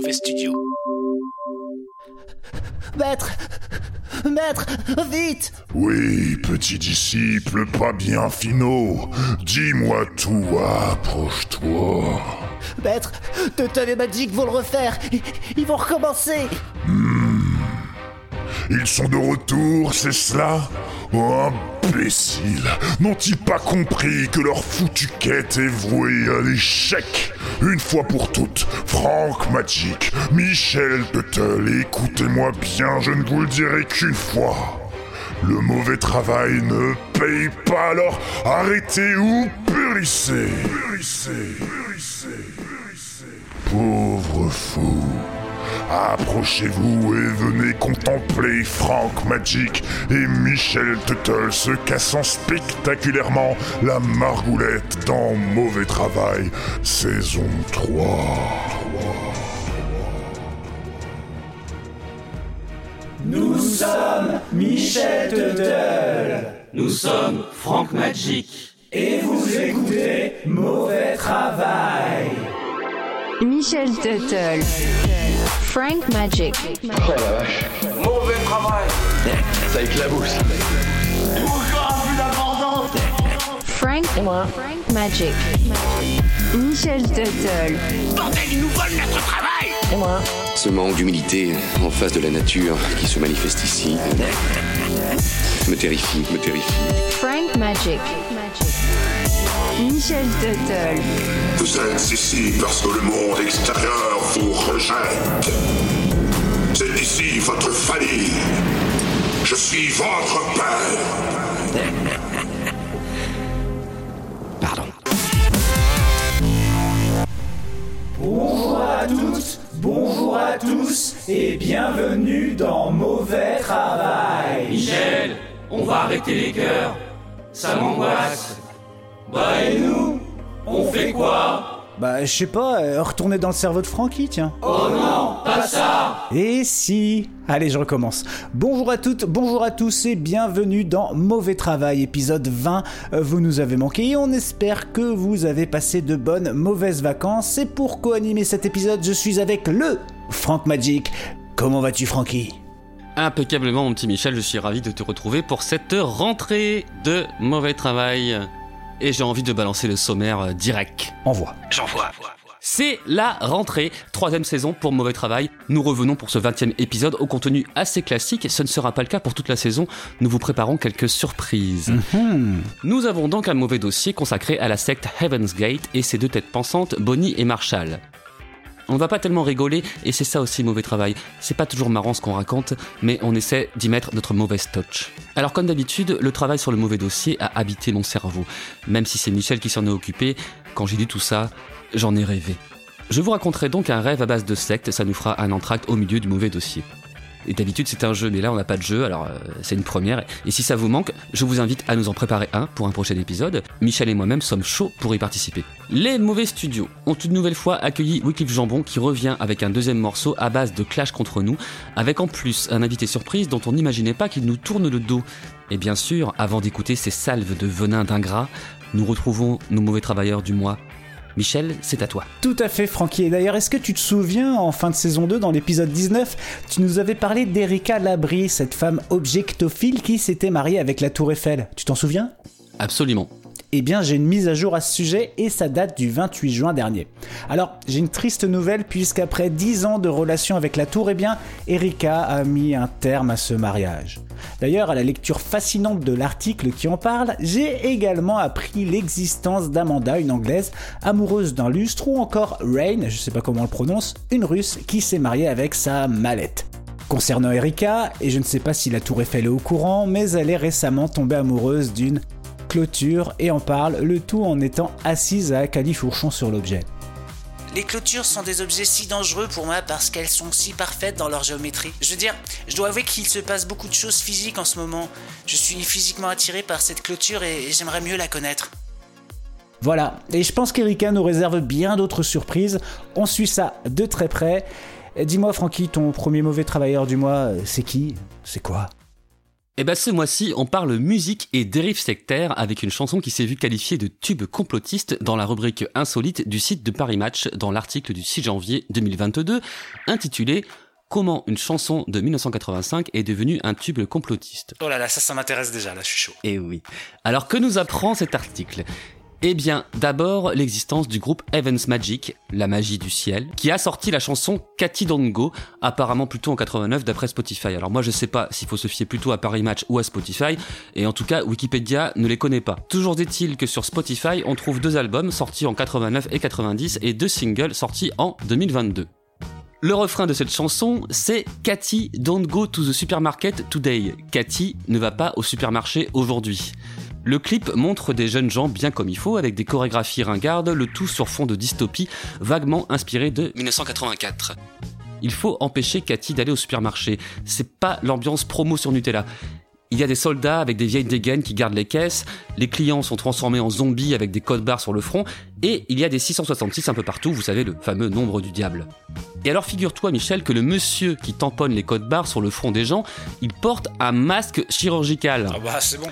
mauvais studio. Maître Maître Vite Oui, petit disciple, pas bien finot. Dis-moi tout, approche-toi. Maître Tuttle et Magic vont le refaire Ils- Ils vont recommencer Ils sont de retour, c'est cela? Oh, imbécile N'ont-ils pas compris que leur foutue quête est vouée à l'échec? Une fois pour toutes, Franck Magic, Michel Tuttle, écoutez-moi bien, je ne vous le dirai qu'une fois. Le mauvais travail ne paye pas, alors arrêtez ou périssez Périssez, périssez, périssez. Pauvre fou Approchez-vous et venez contempler Frank Magic et Michel Tuttle se cassant spectaculairement la margoulette dans Mauvais Travail, saison 3. Nous sommes Michel Tuttle Nous sommes Franck Magic. et vous écoutez Mauvais Travail. Michel Tuttle. Frank Magic. Mauvais travail. Ça éclabousse. Frank. Frank Magic. Michel Tuttle. Bordel, ils nous volent notre travail Ce manque d'humilité en face de la nature qui se manifeste ici me terrifie, me terrifie. Frank Magic. Michel Tuttle. Vous êtes ici parce que le monde extérieur vous rejette. C'est ici votre famille. Je suis votre père. Pardon. Bonjour à toutes, bonjour à tous et bienvenue dans Mauvais Travail. Michel, on va arrêter les cœurs. Ça m'angoisse. Bah et nous On fait quoi Bah, je sais pas, euh, retourner dans le cerveau de Frankie, tiens. Oh non, pas ça Et si Allez, je recommence. Bonjour à toutes, bonjour à tous et bienvenue dans Mauvais Travail, épisode 20. Euh, Vous nous avez manqué et on espère que vous avez passé de bonnes mauvaises vacances. Et pour co-animer cet épisode, je suis avec le Frank Magic. Comment vas-tu, Frankie? Impeccablement, mon petit Michel, je suis ravi de te retrouver pour cette rentrée de mauvais travail. Et j'ai envie de balancer le sommaire euh, direct. Envoie. J'envoie. C'est la rentrée, troisième saison pour Mauvais Travail. Nous revenons pour ce 20 épisode au contenu assez classique. Ce ne sera pas le cas pour toute la saison. Nous vous préparons quelques surprises. Nous avons donc un mauvais dossier consacré à la secte Heaven's Gate et ses deux têtes pensantes, Bonnie et Marshall. On va pas tellement rigoler et c'est ça aussi mauvais travail. C'est pas toujours marrant ce qu'on raconte, mais on essaie d'y mettre notre mauvaise touch. Alors comme d'habitude, le travail sur le mauvais dossier a habité mon cerveau. Même si c'est Michel qui s'en est occupé, quand j'ai lu tout ça, j'en ai rêvé. Je vous raconterai donc un rêve à base de secte, ça nous fera un entracte au milieu du mauvais dossier. Et d'habitude c'est un jeu, mais là on n'a pas de jeu, alors euh, c'est une première. Et si ça vous manque, je vous invite à nous en préparer un pour un prochain épisode. Michel et moi-même sommes chauds pour y participer. Les mauvais studios ont une nouvelle fois accueilli Wycliffe Jambon qui revient avec un deuxième morceau à base de clash contre nous, avec en plus un invité surprise dont on n'imaginait pas qu'il nous tourne le dos. Et bien sûr, avant d'écouter ces salves de venin d'ingrats, nous retrouvons nos mauvais travailleurs du mois. Michel, c'est à toi. Tout à fait, Francky. Et d'ailleurs, est-ce que tu te souviens, en fin de saison 2, dans l'épisode 19, tu nous avais parlé d'Erika Labrie, cette femme objectophile qui s'était mariée avec la Tour Eiffel. Tu t'en souviens? Absolument. Eh bien, j'ai une mise à jour à ce sujet et ça date du 28 juin dernier. Alors, j'ai une triste nouvelle puisqu'après 10 ans de relation avec la tour, eh bien, Erika a mis un terme à ce mariage. D'ailleurs, à la lecture fascinante de l'article qui en parle, j'ai également appris l'existence d'Amanda, une anglaise, amoureuse d'un lustre, ou encore Rain, je sais pas comment on le prononce, une russe qui s'est mariée avec sa mallette. Concernant Erika, et je ne sais pas si la tour Eiffel est au courant, mais elle est récemment tombée amoureuse d'une clôture et en parle, le tout en étant assise à califourchon sur l'objet. Les clôtures sont des objets si dangereux pour moi parce qu'elles sont si parfaites dans leur géométrie. Je veux dire, je dois avouer qu'il se passe beaucoup de choses physiques en ce moment. Je suis physiquement attiré par cette clôture et j'aimerais mieux la connaître. Voilà, et je pense qu'Erika nous réserve bien d'autres surprises. On suit ça de très près. Dis-moi, Francky, ton premier mauvais travailleur du mois, c'est qui? C'est quoi? Eh ben ce mois-ci, on parle musique et dérives sectaires avec une chanson qui s'est vue qualifiée de tube complotiste dans la rubrique insolite du site de Paris Match dans l'article du 6 janvier 2022 intitulé Comment une chanson de 1985 est devenue un tube complotiste. Oh là là, ça, ça m'intéresse déjà, là, je suis chaud. Eh oui. Alors que nous apprend cet article? Eh bien, d'abord, l'existence du groupe Evans Magic, la magie du ciel, qui a sorti la chanson Cathy Don't Go, apparemment plutôt en 89 d'après Spotify. Alors moi, je sais pas s'il faut se fier plutôt à Paris Match ou à Spotify, et en tout cas, Wikipédia ne les connaît pas. Toujours est-il que sur Spotify, on trouve deux albums sortis en 89 et 90 et deux singles sortis en 2022. Le refrain de cette chanson, c'est Cathy, don't go to the supermarket today. Cathy ne va pas au supermarché aujourd'hui. Le clip montre des jeunes gens bien comme il faut, avec des chorégraphies ringardes, le tout sur fond de dystopie vaguement inspiré de 1984. Il faut empêcher Cathy d'aller au supermarché. C'est pas l'ambiance promo sur Nutella. Il y a des soldats avec des vieilles dégaines qui gardent les caisses, les clients sont transformés en zombies avec des codes barres sur le front, et il y a des 666 un peu partout, vous savez, le fameux nombre du diable. Et alors figure-toi Michel que le monsieur qui tamponne les codes barres sur le front des gens, il porte un masque chirurgical. Ah bah c'est bon.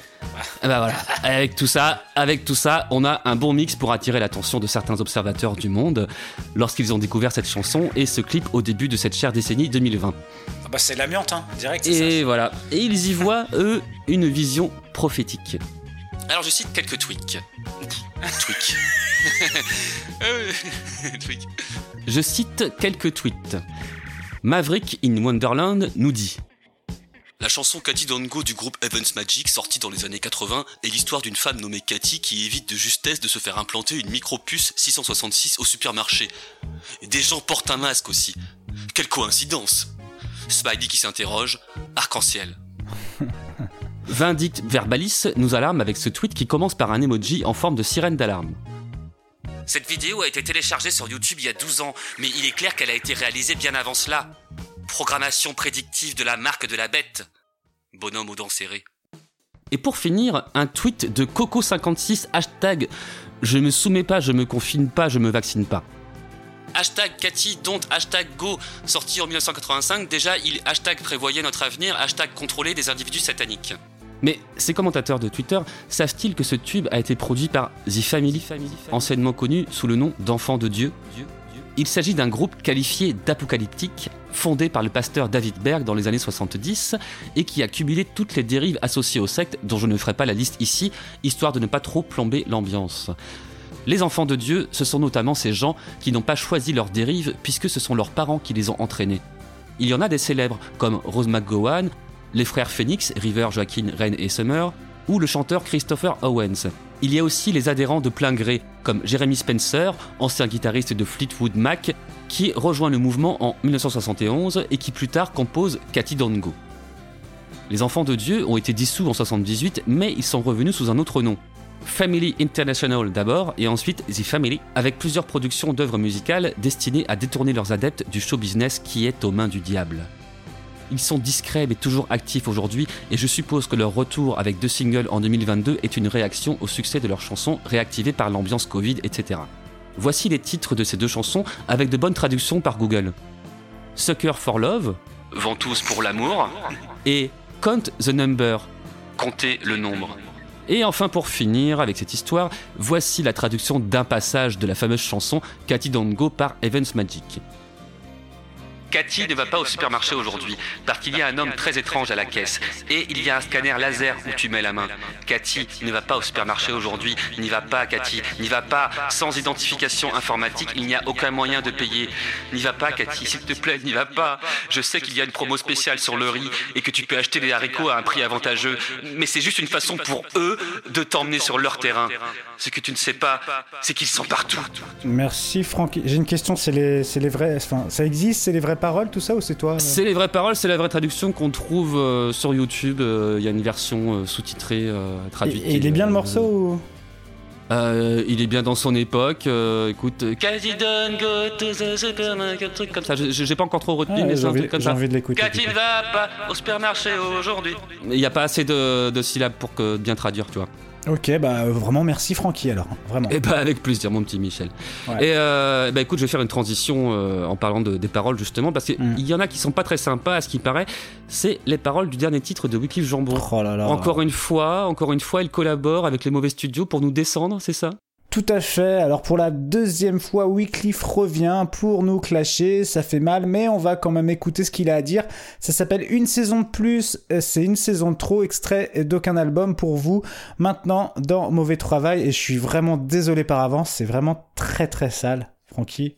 Ah bah voilà, avec tout ça, avec tout ça, on a un bon mix pour attirer l'attention de certains observateurs du monde lorsqu'ils ont découvert cette chanson et ce clip au début de cette chère décennie 2020. Ah bah c'est l'amiante, hein, direct. Et voilà, et ils y voient eux une vision prophétique. Alors je cite quelques tweaks. Tweaks. Je cite quelques tweets. Maverick in Wonderland nous dit la chanson Cathy Don't Go du groupe Evans Magic, sortie dans les années 80, est l'histoire d'une femme nommée Cathy qui évite de justesse de se faire implanter une micro-puce 666 au supermarché. Des gens portent un masque aussi. Quelle coïncidence Spidey qui s'interroge, arc-en-ciel. Vindict Verbalis nous alarme avec ce tweet qui commence par un emoji en forme de sirène d'alarme. Cette vidéo a été téléchargée sur YouTube il y a 12 ans, mais il est clair qu'elle a été réalisée bien avant cela. Programmation prédictive de la marque de la bête. Bonhomme aux dents serrées. Et pour finir, un tweet de Coco56 hashtag Je me soumets pas, je me confine pas, je me vaccine pas. Hashtag Cathy don't hashtag go sorti en 1985, déjà il hashtag prévoyait notre avenir, hashtag contrôler des individus sataniques. Mais ces commentateurs de Twitter savent-ils que ce tube a été produit par The Family, anciennement connu sous le nom d'Enfants de Dieu? Il s'agit d'un groupe qualifié d'apocalyptique, fondé par le pasteur David Berg dans les années 70 et qui a cumulé toutes les dérives associées aux sectes dont je ne ferai pas la liste ici, histoire de ne pas trop plomber l'ambiance. Les enfants de Dieu, ce sont notamment ces gens qui n'ont pas choisi leurs dérives puisque ce sont leurs parents qui les ont entraînés. Il y en a des célèbres comme Rose McGowan, les frères Phoenix, River, Joaquin, Rain et Summer, ou le chanteur Christopher Owens. Il y a aussi les adhérents de plein gré, comme Jeremy Spencer, ancien guitariste de Fleetwood Mac, qui rejoint le mouvement en 1971 et qui plus tard compose Cathy Dongo. Les Enfants de Dieu ont été dissous en 1978, mais ils sont revenus sous un autre nom. Family International d'abord, et ensuite The Family, avec plusieurs productions d'œuvres musicales destinées à détourner leurs adeptes du show business qui est aux mains du diable. Ils sont discrets mais toujours actifs aujourd'hui et je suppose que leur retour avec deux singles en 2022 est une réaction au succès de leurs chansons réactivées par l'ambiance Covid, etc. Voici les titres de ces deux chansons avec de bonnes traductions par Google. Sucker for Love, Ventouse pour l'amour, et Count the Number, Comptez le nombre. Et enfin pour finir avec cette histoire, voici la traduction d'un passage de la fameuse chanson Cathy Don't Go par Evans Magic. Cathy ne va pas au supermarché aujourd'hui parce qu'il y a un homme très étrange à la caisse et il y a un scanner laser où tu mets la main. Cathy ne va pas au supermarché aujourd'hui, n'y va pas Cathy, n'y va pas. Sans identification informatique, il n'y a aucun moyen de payer. N'y va pas Cathy, s'il te plaît, n'y va pas. Je sais qu'il y a une promo spéciale sur le riz et que tu peux acheter des haricots à un prix avantageux, mais c'est juste une façon pour eux de t'emmener sur leur terrain. Ce que tu ne sais pas, c'est qu'ils sont partout. Merci Franck. J'ai une question, c'est les, les vrais, enfin, ça existe, c'est les vraies paroles, tout ça, ou c'est toi euh C'est les vraies paroles, c'est la vraie traduction qu'on trouve euh, sur YouTube. Euh, Il y a une version sous-titrée traduite. Et, il est bien le morceau ou il est bien dans son époque. écoute, Cathy don't go to the supermarket, truc comme ça? J'ai pas encore trop retenu, Ah, mais j'ai c'est un envie- truc comme j'ai ça. envie de l'écouter. Cathy va pas au supermarché aujourd'hui. Il n'y a pas assez de, de syllabes pour que bien traduire, tu vois. Ok, bah vraiment merci Francky alors, vraiment. Et eh bah avec plaisir mon petit Michel. Et euh, bah écoute, je vais faire une transition euh, en parlant de, des paroles justement, parce qu'il mm. y en a qui sont pas très sympas à ce qui paraît. C'est les paroles du dernier titre de Wycliffe Jambon. Oh là là. Encore une fois, encore une fois, il collabore avec les mauvais studios pour nous descendre, c'est ça? Tout à fait. Alors pour la deuxième fois, Wycliffe revient pour nous clasher. Ça fait mal, mais on va quand même écouter ce qu'il a à dire. Ça s'appelle Une saison de plus. Euh, c'est une saison de trop. Extrait d'aucun album pour vous. Maintenant dans Mauvais Travail. Et je suis vraiment désolé par avance. C'est vraiment très très sale. Francky?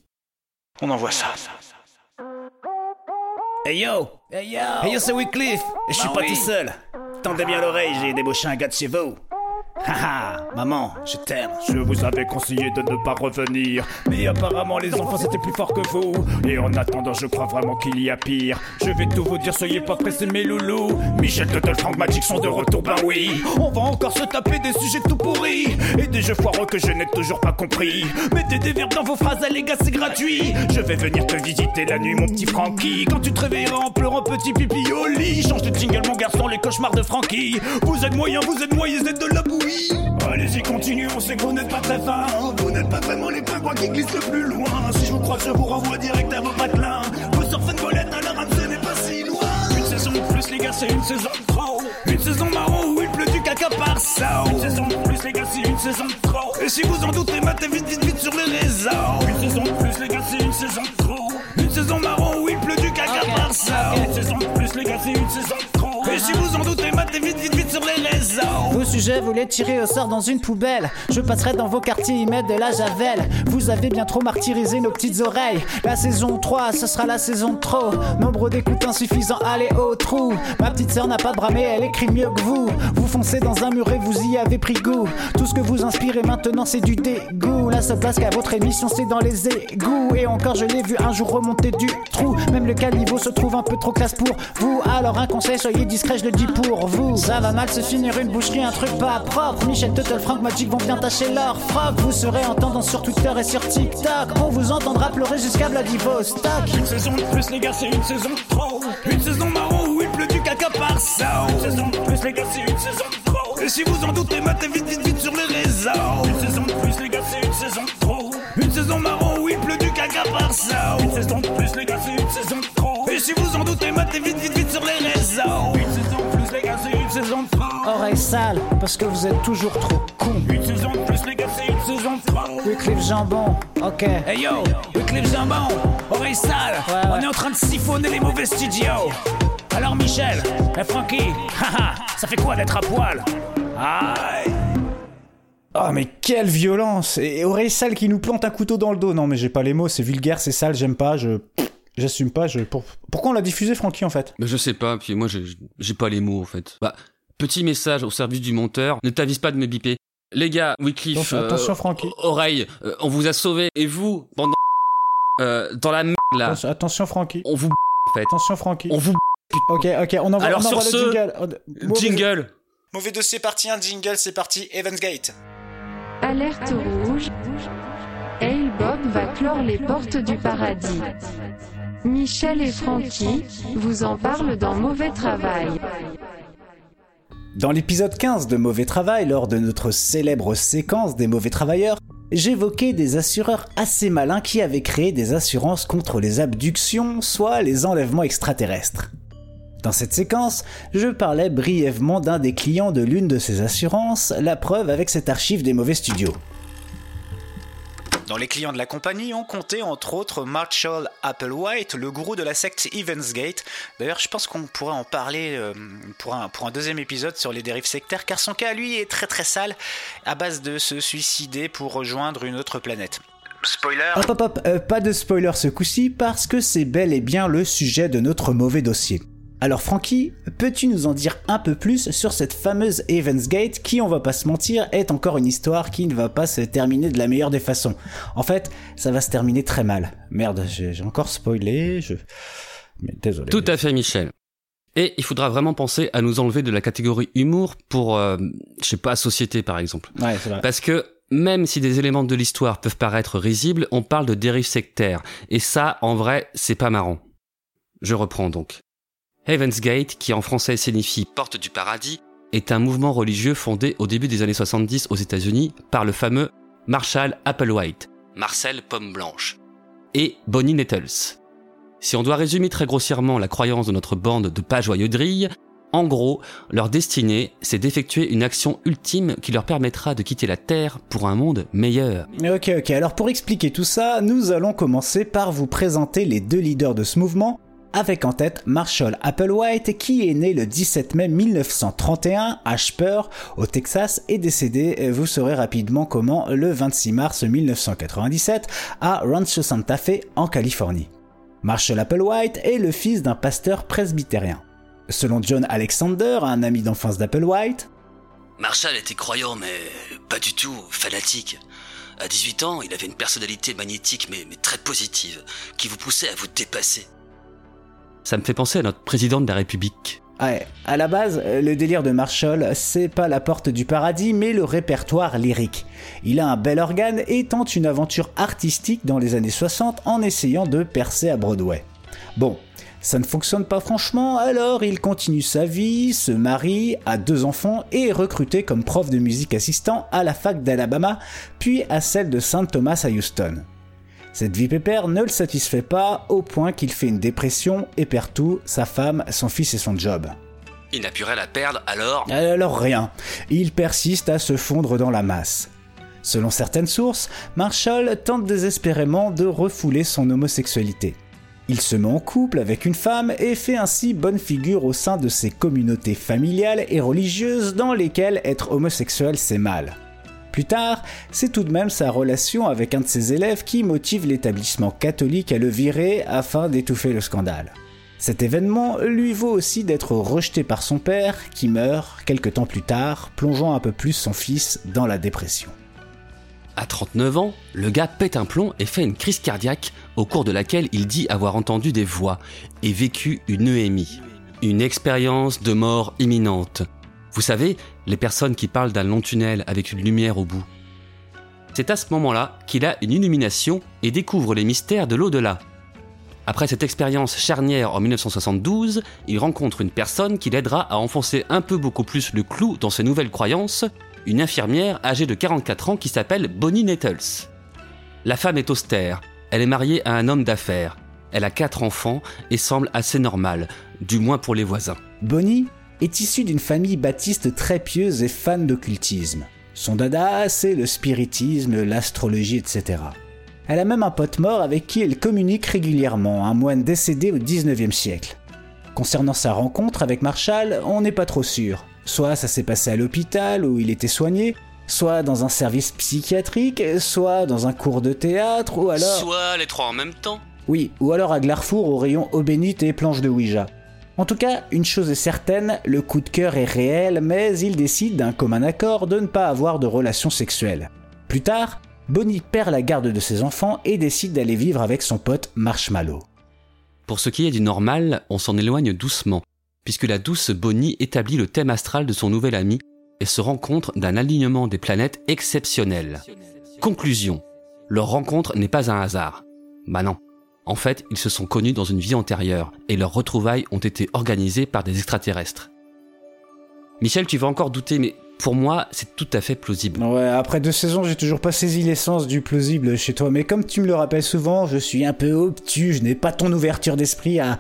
On envoie ça. Hey yo Hey yo Hey yo, c'est Wycliffe Et je suis bah pas tout seul Tendez bien l'oreille, j'ai débauché un gars de chez vous Haha, maman, je t'aime. Je vous avais conseillé de ne pas revenir, mais apparemment les enfants c'était plus fort que vous. Et en attendant, je crois vraiment qu'il y a pire. Je vais tout vous dire, soyez pas pressés mes loulous. Michel Tuttle, Frank Magic sont de retour, ben oui. On va encore se taper des sujets tout pourris et des jeux foireux que je n'ai toujours pas compris. Mettez des verbes dans vos phrases, les gars, c'est gratuit. Je vais venir te visiter la nuit, mon petit Frankie. Quand tu te réveilleras en pleurant, petit pipi au lit. Change de jingle, mon garçon, les cauchemars de Frankie. Vous êtes moyen, vous êtes moyen, vous êtes de la bouille. Allez-y, continue, on sait que vous n'êtes pas très fin. Vous n'êtes pas vraiment les pingouins qui glissent le plus loin. Si je vous crois, je vous renvoie direct à vos patelins. Vous surfez une volette, alors ce n'est pas si loin. Une saison de plus, les gars, c'est une saison de trop. Une saison marron où il pleut du caca par ça. Une saison de plus, les gars, c'est une saison de trop. Et si vous en doutez, matez vite, vite, vite sur les réseaux. Une saison de plus, les gars, c'est une saison de trop. Une saison marron où il pleut du caca par ça. Une saison de plus, les gars, c'est une saison de trop. Si vous en doutez, matez vite, vite, vite sur les réseaux. Vos sujets, vous les tirez au sort dans une poubelle. Je passerai dans vos quartiers y mettre de la javel. Vous avez bien trop martyrisé nos petites oreilles. La saison 3, ce sera la saison de trop. Nombre d'écoutes insuffisants, allez au trou. Ma petite sœur n'a pas de bramé, elle écrit mieux que vous. Vous foncez dans un mur et vous y avez pris goût. Tout ce que vous inspirez maintenant, c'est du dégoût. La seule place qu'à votre émission, c'est dans les égouts. Et encore, je l'ai vu un jour remonter du trou. Même le caniveau se trouve un peu trop classe pour vous. Alors, un conseil, soyez discret, je le dis pour vous. Ça va mal se finir une boucherie, un truc pas propre. Michel Tuttle, Frank Magic vont bien tâcher leur froc. Vous serez en tendance sur Twitter et sur TikTok. On vous entendra pleurer jusqu'à Vladivostok. Une saison de plus, les gars, c'est une saison de trop. Une saison marron où il pleut du caca par ça. Une saison de plus, les gars, c'est une saison de trop. Et si vous en doutez, matez vite, vite, vite sur les réseaux. Une saison de plus, les gars, c'est une saison trop. Une saison marron ça. Une saison de plus, les gars, c'est une saison de trop. Et si vous en doutez, matez vite, vite, vite sur les réseaux. Une saison de plus, les gars, c'est une saison de trop. Oreille sale, parce que vous êtes toujours trop con. Une saison de plus, les gars, c'est une saison de trop. Wycliffe Jambon, ok. Hey yo, Wycliffe Jambon, oreille sale. On est en train de siphonner les mauvais studios. Alors Michel, et Frankie, haha, ça fait quoi d'être à poil? Aïe Oh mais quelle violence Et oreille sale qui nous plante un couteau dans le dos. Non mais j'ai pas les mots, c'est vulgaire, c'est sale, j'aime pas, je... J'assume pas, je... Pourquoi on l'a diffusé Francky en fait? Mais Je sais pas, puis moi j'ai pas les mots en fait. Bah, petit message au service du monteur, ne t'avise pas de me biper. Les gars, Wycliffe, attention, Francky. Oreille, euh, on vous a sauvé et vous, pendant euh, dans la merde là. Attention, attention Francky. On vous en fait. Attention Francky. On vous Ok, ok, on envoie, Alors on sur ce, le jingle. jingle. Mauvais dossier parti, un jingle, c'est parti, Evansgate. Alerte rouge. Hey Bob va clore les portes du paradis. Michel et Francky vous en parlent dans Mauvais Travail. Dans l'épisode 15 de Mauvais Travail, lors de notre célèbre séquence des mauvais travailleurs, j'évoquais des assureurs assez malins qui avaient créé des assurances contre les abductions, soit les enlèvements extraterrestres. Dans cette séquence, je parlais brièvement d'un des clients de l'une de ces assurances, la preuve avec cette archive des mauvais studios. Dans les clients de la compagnie, on comptait entre autres Marshall Applewhite, le gourou de la secte Evansgate. D'ailleurs, je pense qu'on pourrait en parler euh, pour, un, pour un deuxième épisode sur les dérives sectaires, car son cas, lui, est très très sale, à base de se suicider pour rejoindre une autre planète. Spoiler Hop hop hop, euh, pas de spoiler ce coup-ci, parce que c'est bel et bien le sujet de notre mauvais dossier. Alors Francky, peux-tu nous en dire un peu plus sur cette fameuse Evans Gate qui, on va pas se mentir, est encore une histoire qui ne va pas se terminer de la meilleure des façons? En fait, ça va se terminer très mal. Merde, j'ai encore spoilé, je... Mais désolé. Tout à fait Michel. Et il faudra vraiment penser à nous enlever de la catégorie humour pour, euh, je sais pas, société par exemple. Ouais, c'est vrai. Parce que même si des éléments de l'histoire peuvent paraître risibles, on parle de dérive sectaire. Et ça, en vrai, c'est pas marrant. Je reprends donc. Heaven's Gate, qui en français signifie porte du paradis, est un mouvement religieux fondé au début des années 70 aux États-Unis par le fameux Marshall Applewhite, Marcel Pomme Blanche, et Bonnie Nettles. Si on doit résumer très grossièrement la croyance de notre bande de pas joyeux drilles, en gros, leur destinée, c'est d'effectuer une action ultime qui leur permettra de quitter la Terre pour un monde meilleur. Ok, ok, alors pour expliquer tout ça, nous allons commencer par vous présenter les deux leaders de ce mouvement, avec en tête Marshall Applewhite qui est né le 17 mai 1931 à Spur au Texas et décédé, vous saurez rapidement comment, le 26 mars 1997 à Rancho Santa Fe en Californie. Marshall Applewhite est le fils d'un pasteur presbytérien. Selon John Alexander, un ami d'enfance d'Applewhite, Marshall était croyant, mais pas du tout fanatique. À 18 ans, il avait une personnalité magnétique, mais, mais très positive, qui vous poussait à vous dépasser. Ça me fait penser à notre président de la République. Ouais, à la base, le délire de Marshall, c'est pas la porte du paradis, mais le répertoire lyrique. Il a un bel organe et tente une aventure artistique dans les années 60 en essayant de percer à Broadway. Bon, ça ne fonctionne pas franchement, alors il continue sa vie, se marie, a deux enfants et est recruté comme prof de musique assistant à la fac d'Alabama, puis à celle de St. Thomas à Houston. Cette vie pépère ne le satisfait pas au point qu'il fait une dépression et perd tout, sa femme, son fils et son job. Il n'a plus rien à perdre, alors? Alors rien. Il persiste à se fondre dans la masse. Selon certaines sources, Marshall tente désespérément de refouler son homosexualité. Il se met en couple avec une femme et fait ainsi bonne figure au sein de ses communautés familiales et religieuses dans lesquelles être homosexuel c'est mal. Plus tard, c'est tout de même sa relation avec un de ses élèves qui motive l'établissement catholique à le virer afin d'étouffer le scandale. Cet événement lui vaut aussi d'être rejeté par son père, qui meurt quelques temps plus tard, plongeant un peu plus son fils dans la dépression. À 39 ans, le gars pète un plomb et fait une crise cardiaque au cours de laquelle il dit avoir entendu des voix et vécu une EMI, une expérience de mort imminente. Vous savez, les personnes qui parlent d'un long tunnel avec une lumière au bout. C'est à ce moment-là qu'il a une illumination et découvre les mystères de l'au-delà. Après cette expérience charnière en 1972, il rencontre une personne qui l'aidera à enfoncer un peu beaucoup plus le clou dans ses nouvelles croyances, une infirmière âgée de 44 ans qui s'appelle Bonnie Nettles. La femme est austère, elle est mariée à un homme d'affaires, elle a quatre enfants et semble assez normale, du moins pour les voisins. Bonnie? Est issue d'une famille baptiste très pieuse et fan d'occultisme. Son dada, c'est le spiritisme, l'astrologie, etc. Elle a même un pote mort avec qui elle communique régulièrement, un moine décédé au 19e siècle. Concernant sa rencontre avec Marshall, on n'est pas trop sûr. Soit ça s'est passé à l'hôpital où il était soigné, soit dans un service psychiatrique, soit dans un cours de théâtre, ou alors... Soit les trois en même temps. Oui, ou alors à Glarfour au rayon eau bénite et planche de Ouija. En tout cas, une chose est certaine, le coup de cœur est réel, mais il décide d'un commun accord de ne pas avoir de relations sexuelles. Plus tard, Bonnie perd la garde de ses enfants et décide d'aller vivre avec son pote Marshmallow. Pour ce qui est du normal, on s'en éloigne doucement, puisque la douce Bonnie établit le thème astral de son nouvel ami et se rend compte d'un alignement des planètes exceptionnel. Conclusion. Leur rencontre n'est pas un hasard. Bah non. En fait, ils se sont connus dans une vie antérieure, et leurs retrouvailles ont été organisées par des extraterrestres. Michel, tu vas encore douter, mais pour moi, c'est tout à fait plausible. Ouais, après deux saisons, j'ai toujours pas saisi l'essence du plausible chez toi, mais comme tu me le rappelles souvent, je suis un peu obtus, je n'ai pas ton ouverture d'esprit à,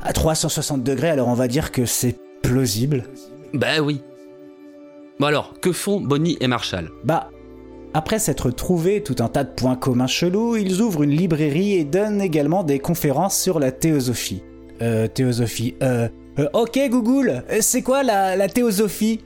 à 360 degrés, alors on va dire que c'est plausible. Bah oui. Bon alors, que font Bonnie et Marshall? Bah, après s'être trouvé tout un tas de points communs chelous, ils ouvrent une librairie et donnent également des conférences sur la théosophie. Euh, théosophie, euh... euh ok Google, c'est quoi la, la théosophie?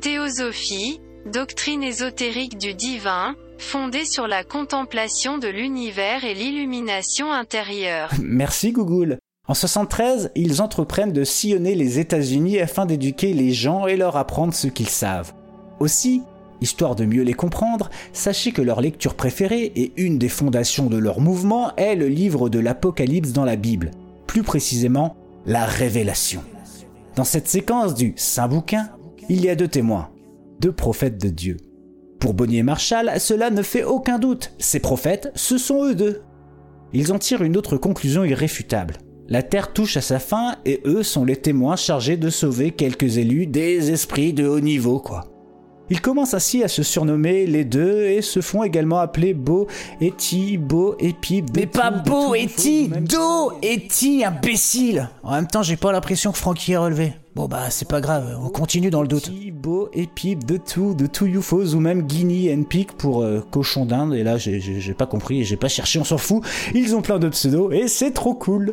Théosophie, doctrine ésotérique du divin, fondée sur la contemplation de l'univers et l'illumination intérieure. Merci Google. En 73, ils entreprennent de sillonner les États-Unis afin d'éduquer les gens et leur apprendre ce qu'ils savent. Aussi, histoire de mieux les comprendre, sachez que leur lecture préférée et une des fondations de leur mouvement est le livre de l'Apocalypse dans la Bible, plus précisément la Révélation. Dans cette séquence du Saint Bouquin, il y a deux témoins, deux prophètes de Dieu. Pour Bonnier Marshall, cela ne fait aucun doute, ces prophètes, ce sont eux deux. Ils en tirent une autre conclusion irréfutable. La Terre touche à sa fin et eux sont les témoins chargés de sauver quelques élus des esprits de haut niveau, quoi. Ils commencent ainsi à se surnommer les deux et se font également appeler Beau, Eti, Beau, Epi, Mais pas Beau, Eti, Do, Eti, imbécile En même temps, j'ai pas l'impression que Frankie est relevé. Bon bah, c'est pas grave, on continue dans le doute. Beau, Epi, de tout, de tout UFOs ou même Guinea and Pig pour euh, cochon d'Inde. Et là, j'ai pas compris et j'ai pas cherché, on s'en fout. Ils ont plein de pseudos et c'est trop cool.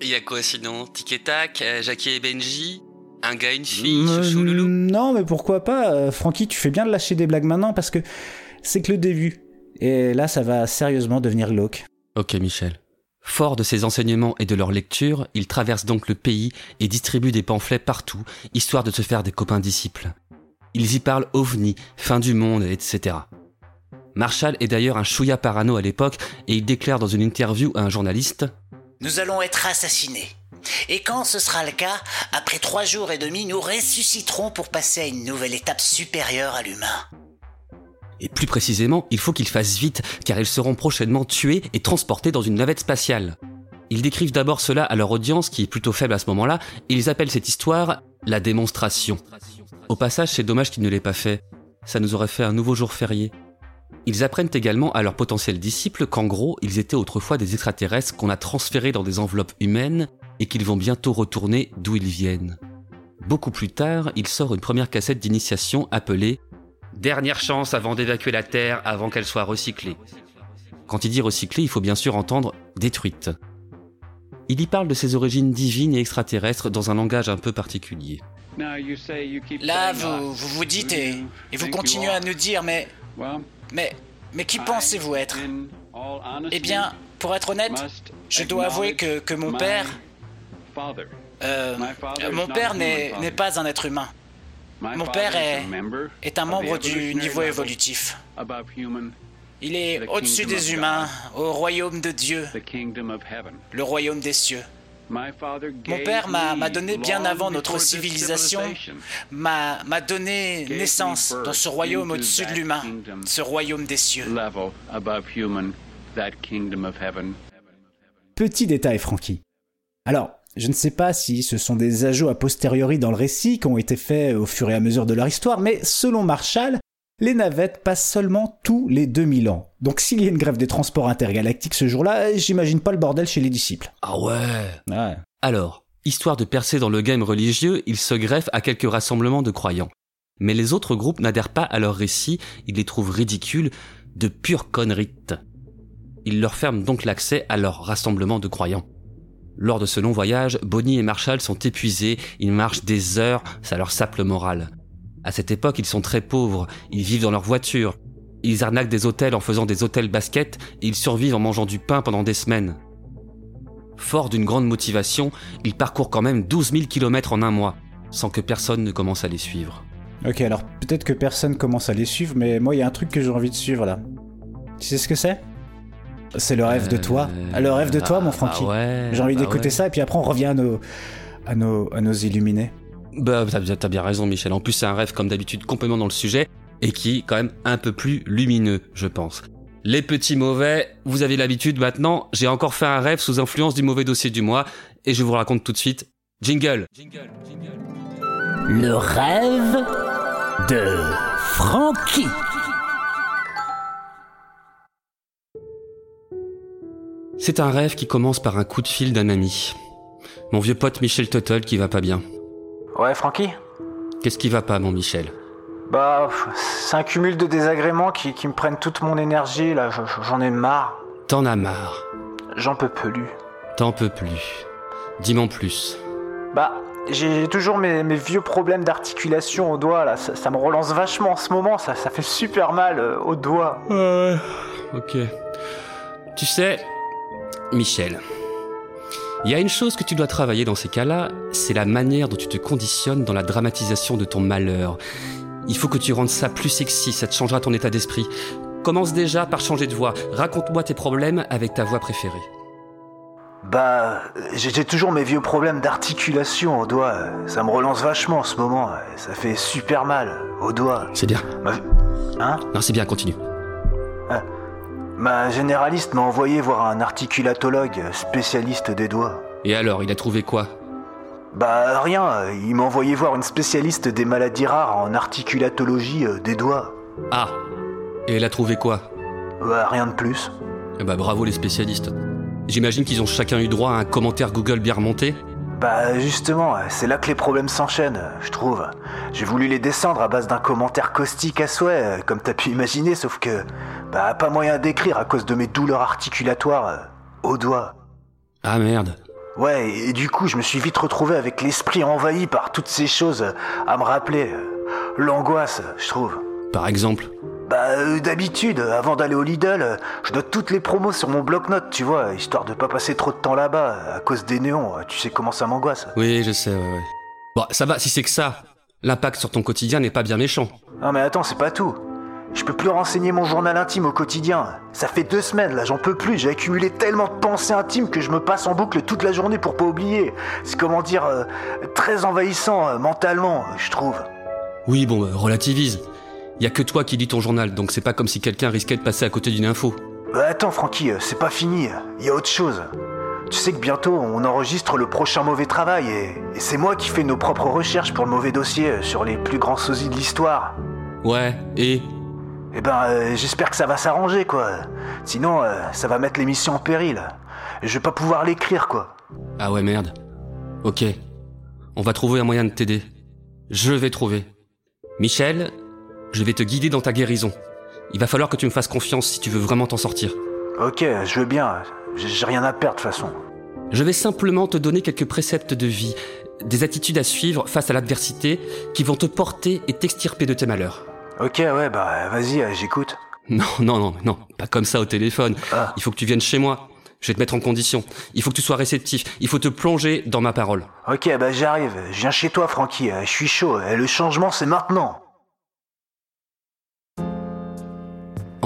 Il y a quoi sinon? Tic et tac, euh, Jackie et Benji? Un gars, une fille, chouchou, loulou Non, mais pourquoi pas euh, Francky, tu fais bien de lâcher des blagues maintenant parce que c'est que le début. Et là, ça va sérieusement devenir glauque. Ok, Michel. Fort de ses enseignements et de leur lecture, il traverse donc le pays et distribue des pamphlets partout, histoire de se faire des copains disciples. Ils y parlent ovni, fin du monde, etc. Marshall est d'ailleurs un chouïa parano à l'époque et il déclare dans une interview à un journaliste Nous allons être assassinés. Et quand ce sera le cas, après trois jours et demi, nous ressusciterons pour passer à une nouvelle étape supérieure à l'humain. Et plus précisément, il faut qu'ils fassent vite, car ils seront prochainement tués et transportés dans une navette spatiale. Ils décrivent d'abord cela à leur audience, qui est plutôt faible à ce moment-là, et ils appellent cette histoire la démonstration. Au passage, c'est dommage qu'ils ne l'aient pas fait. Ça nous aurait fait un nouveau jour férié. Ils apprennent également à leurs potentiels disciples qu'en gros, ils étaient autrefois des extraterrestres qu'on a transférés dans des enveloppes humaines et qu'ils vont bientôt retourner d'où ils viennent. Beaucoup plus tard, il sort une première cassette d'initiation appelée Dernière chance avant d'évacuer la Terre avant qu'elle soit recyclée. Quand il dit recyclée, il faut bien sûr entendre détruite. Il y parle de ses origines divines et extraterrestres dans un langage un peu particulier. Là, vous vous, vous dites et, et vous continuez à nous dire, mais... Mais... Mais qui pensez-vous être? Eh bien, pour être honnête, je dois avouer que, que mon père... Euh, mon père n'est pas un être humain. Mon père est, est un membre du niveau évolutif. Il est au-dessus des humains, au royaume de Dieu, le royaume des cieux. Mon père m'a donné bien avant notre civilisation, m'a donné naissance dans ce royaume au-dessus de l'humain, ce royaume des cieux. Petit détail, Frankie. Alors, je ne sais pas si ce sont des ajouts a posteriori dans le récit qui ont été faits au fur et à mesure de leur histoire, mais selon Marshall, les navettes passent seulement tous les 2000 ans. Donc s'il y a une grève des transports intergalactiques ce jour-là, j'imagine pas le bordel chez les disciples. Ah ouais. ouais. Alors, histoire de percer dans le game religieux, ils se greffent à quelques rassemblements de croyants. Mais les autres groupes n'adhèrent pas à leur récit, ils les trouvent ridicules, de pure connerie. Ils leur ferment donc l'accès à leur rassemblement de croyants. Lors de ce long voyage, Bonnie et Marshall sont épuisés, ils marchent des heures, ça leur sape le moral. À cette époque, ils sont très pauvres, ils vivent dans leur voiture, ils arnaquent des hôtels en faisant des hôtels basket et ils survivent en mangeant du pain pendant des semaines. Fort d'une grande motivation, ils parcourent quand même 12 000 km en un mois, sans que personne ne commence à les suivre. Ok, alors peut-être que personne commence à les suivre, mais moi il y a un truc que j'ai envie de suivre là. Tu sais ce que c'est? C'est le rêve de toi. Euh, le rêve de toi, mon Francky. Bah J'ai envie bah d'écouter ça et puis après on revient à nos, à nos, à nos illuminés. Bah, t'as bien raison, Michel. En plus, c'est un rêve, comme d'habitude, complètement dans le sujet et qui est quand même un peu plus lumineux, je pense. Les petits mauvais, vous avez l'habitude maintenant. J'ai encore fait un rêve sous influence du mauvais dossier du mois et je vous raconte tout de suite. Jingle. Jingle, jingle. Le rêve de Francky. C'est un rêve qui commence par un coup de fil d'un ami. Mon vieux pote Michel Tuttle qui va pas bien. Ouais, Francky? Qu'est-ce qui va pas, mon Michel? Bah, c'est un cumul de désagréments qui, me prennent toute mon énergie, là, j'en ai marre. T'en as marre? J'en peux plus. T'en peux plus. Dis-moi plus. Bah, j'ai toujours mes, vieux problèmes d'articulation au doigt, là, ça, me relance vachement en ce moment, ça, ça fait super mal euh, au doigt. Ouais, ok. Tu sais, Michel, il y a une chose que tu dois travailler dans ces cas-là, c'est la manière dont tu te conditionnes dans la dramatisation de ton malheur. Il faut que tu rendes ça plus sexy, ça te changera ton état d'esprit. Commence déjà par changer de voix. Raconte-moi tes problèmes avec ta voix préférée. Bah, j'ai toujours mes vieux problèmes d'articulation au doigt. Ça me relance vachement en ce moment. Ça fait super mal au doigt. C'est bien. Hein? Non, c'est bien, continue. Ma généraliste m'a envoyé voir un articulatologue spécialiste des doigts. Et alors, il a trouvé quoi? Bah rien, il m'a envoyé voir une spécialiste des maladies rares en articulatologie euh, des doigts. Ah Et elle a trouvé quoi? Bah rien de plus. Eh bah bravo les spécialistes. J'imagine qu'ils ont chacun eu droit à un commentaire Google bien remonté Bah justement, c'est là que les problèmes s'enchaînent, je trouve. J'ai voulu les descendre à base d'un commentaire caustique à souhait, comme t'as pu imaginer, sauf que... Bah pas moyen d'écrire à cause de mes douleurs articulatoires euh, au doigt. Ah merde. Ouais, et du coup, je me suis vite retrouvé avec l'esprit envahi par toutes ces choses à me rappeler. euh, L'angoisse, je trouve. Par exemple Bah euh, d'habitude, avant d'aller au Lidl, euh, je note toutes les promos sur mon bloc-notes, tu vois, histoire de pas passer trop de temps là-bas euh, à cause des néons. Tu sais comment ça m'angoisse. Oui, je sais, ouais, ouais. Bon, ça va, si c'est que ça. L'impact sur ton quotidien n'est pas bien méchant. Non mais attends, c'est pas tout. Je peux plus renseigner mon journal intime au quotidien. Ça fait deux semaines, là, j'en peux plus. J'ai accumulé tellement de pensées intimes que je me passe en boucle toute la journée pour pas oublier. C'est comment dire, euh, très envahissant euh, mentalement, je trouve. Oui, bon, bah, relativise. Y a que toi qui lis ton journal, donc c'est pas comme si quelqu'un risquait de passer à côté d'une info. Euh, attends, Francky, euh, c'est pas fini. Il y a autre chose. Tu sais que bientôt, on enregistre le prochain mauvais travail et, et c'est moi qui fais nos propres recherches pour le mauvais dossier euh, sur les plus grands sosies de l'histoire. Ouais, et? Eh ben, euh, j'espère que ça va s'arranger, quoi. Sinon, euh, ça va mettre l'émission en péril. Je vais pas pouvoir l'écrire, quoi. Ah ouais, merde. Ok. On va trouver un moyen de t'aider. Je vais trouver. Michel, je vais te guider dans ta guérison. Il va falloir que tu me fasses confiance si tu veux vraiment t'en sortir. Ok, je veux bien. J'ai rien à perdre, de toute façon. Je vais simplement te donner quelques préceptes de vie, des attitudes à suivre face à l'adversité qui vont te porter et t'extirper de tes malheurs. Ok, ouais, bah, vas-y, euh, j'écoute. Non, non, non, non, pas comme ça au téléphone. Il faut que tu viennes chez moi. Je vais te mettre en condition. Il faut que tu sois réceptif. Il faut te plonger dans ma parole. Ok, bah, j'arrive. Je viens chez toi, Francky. euh, Je suis chaud. Euh, Le changement, c'est maintenant.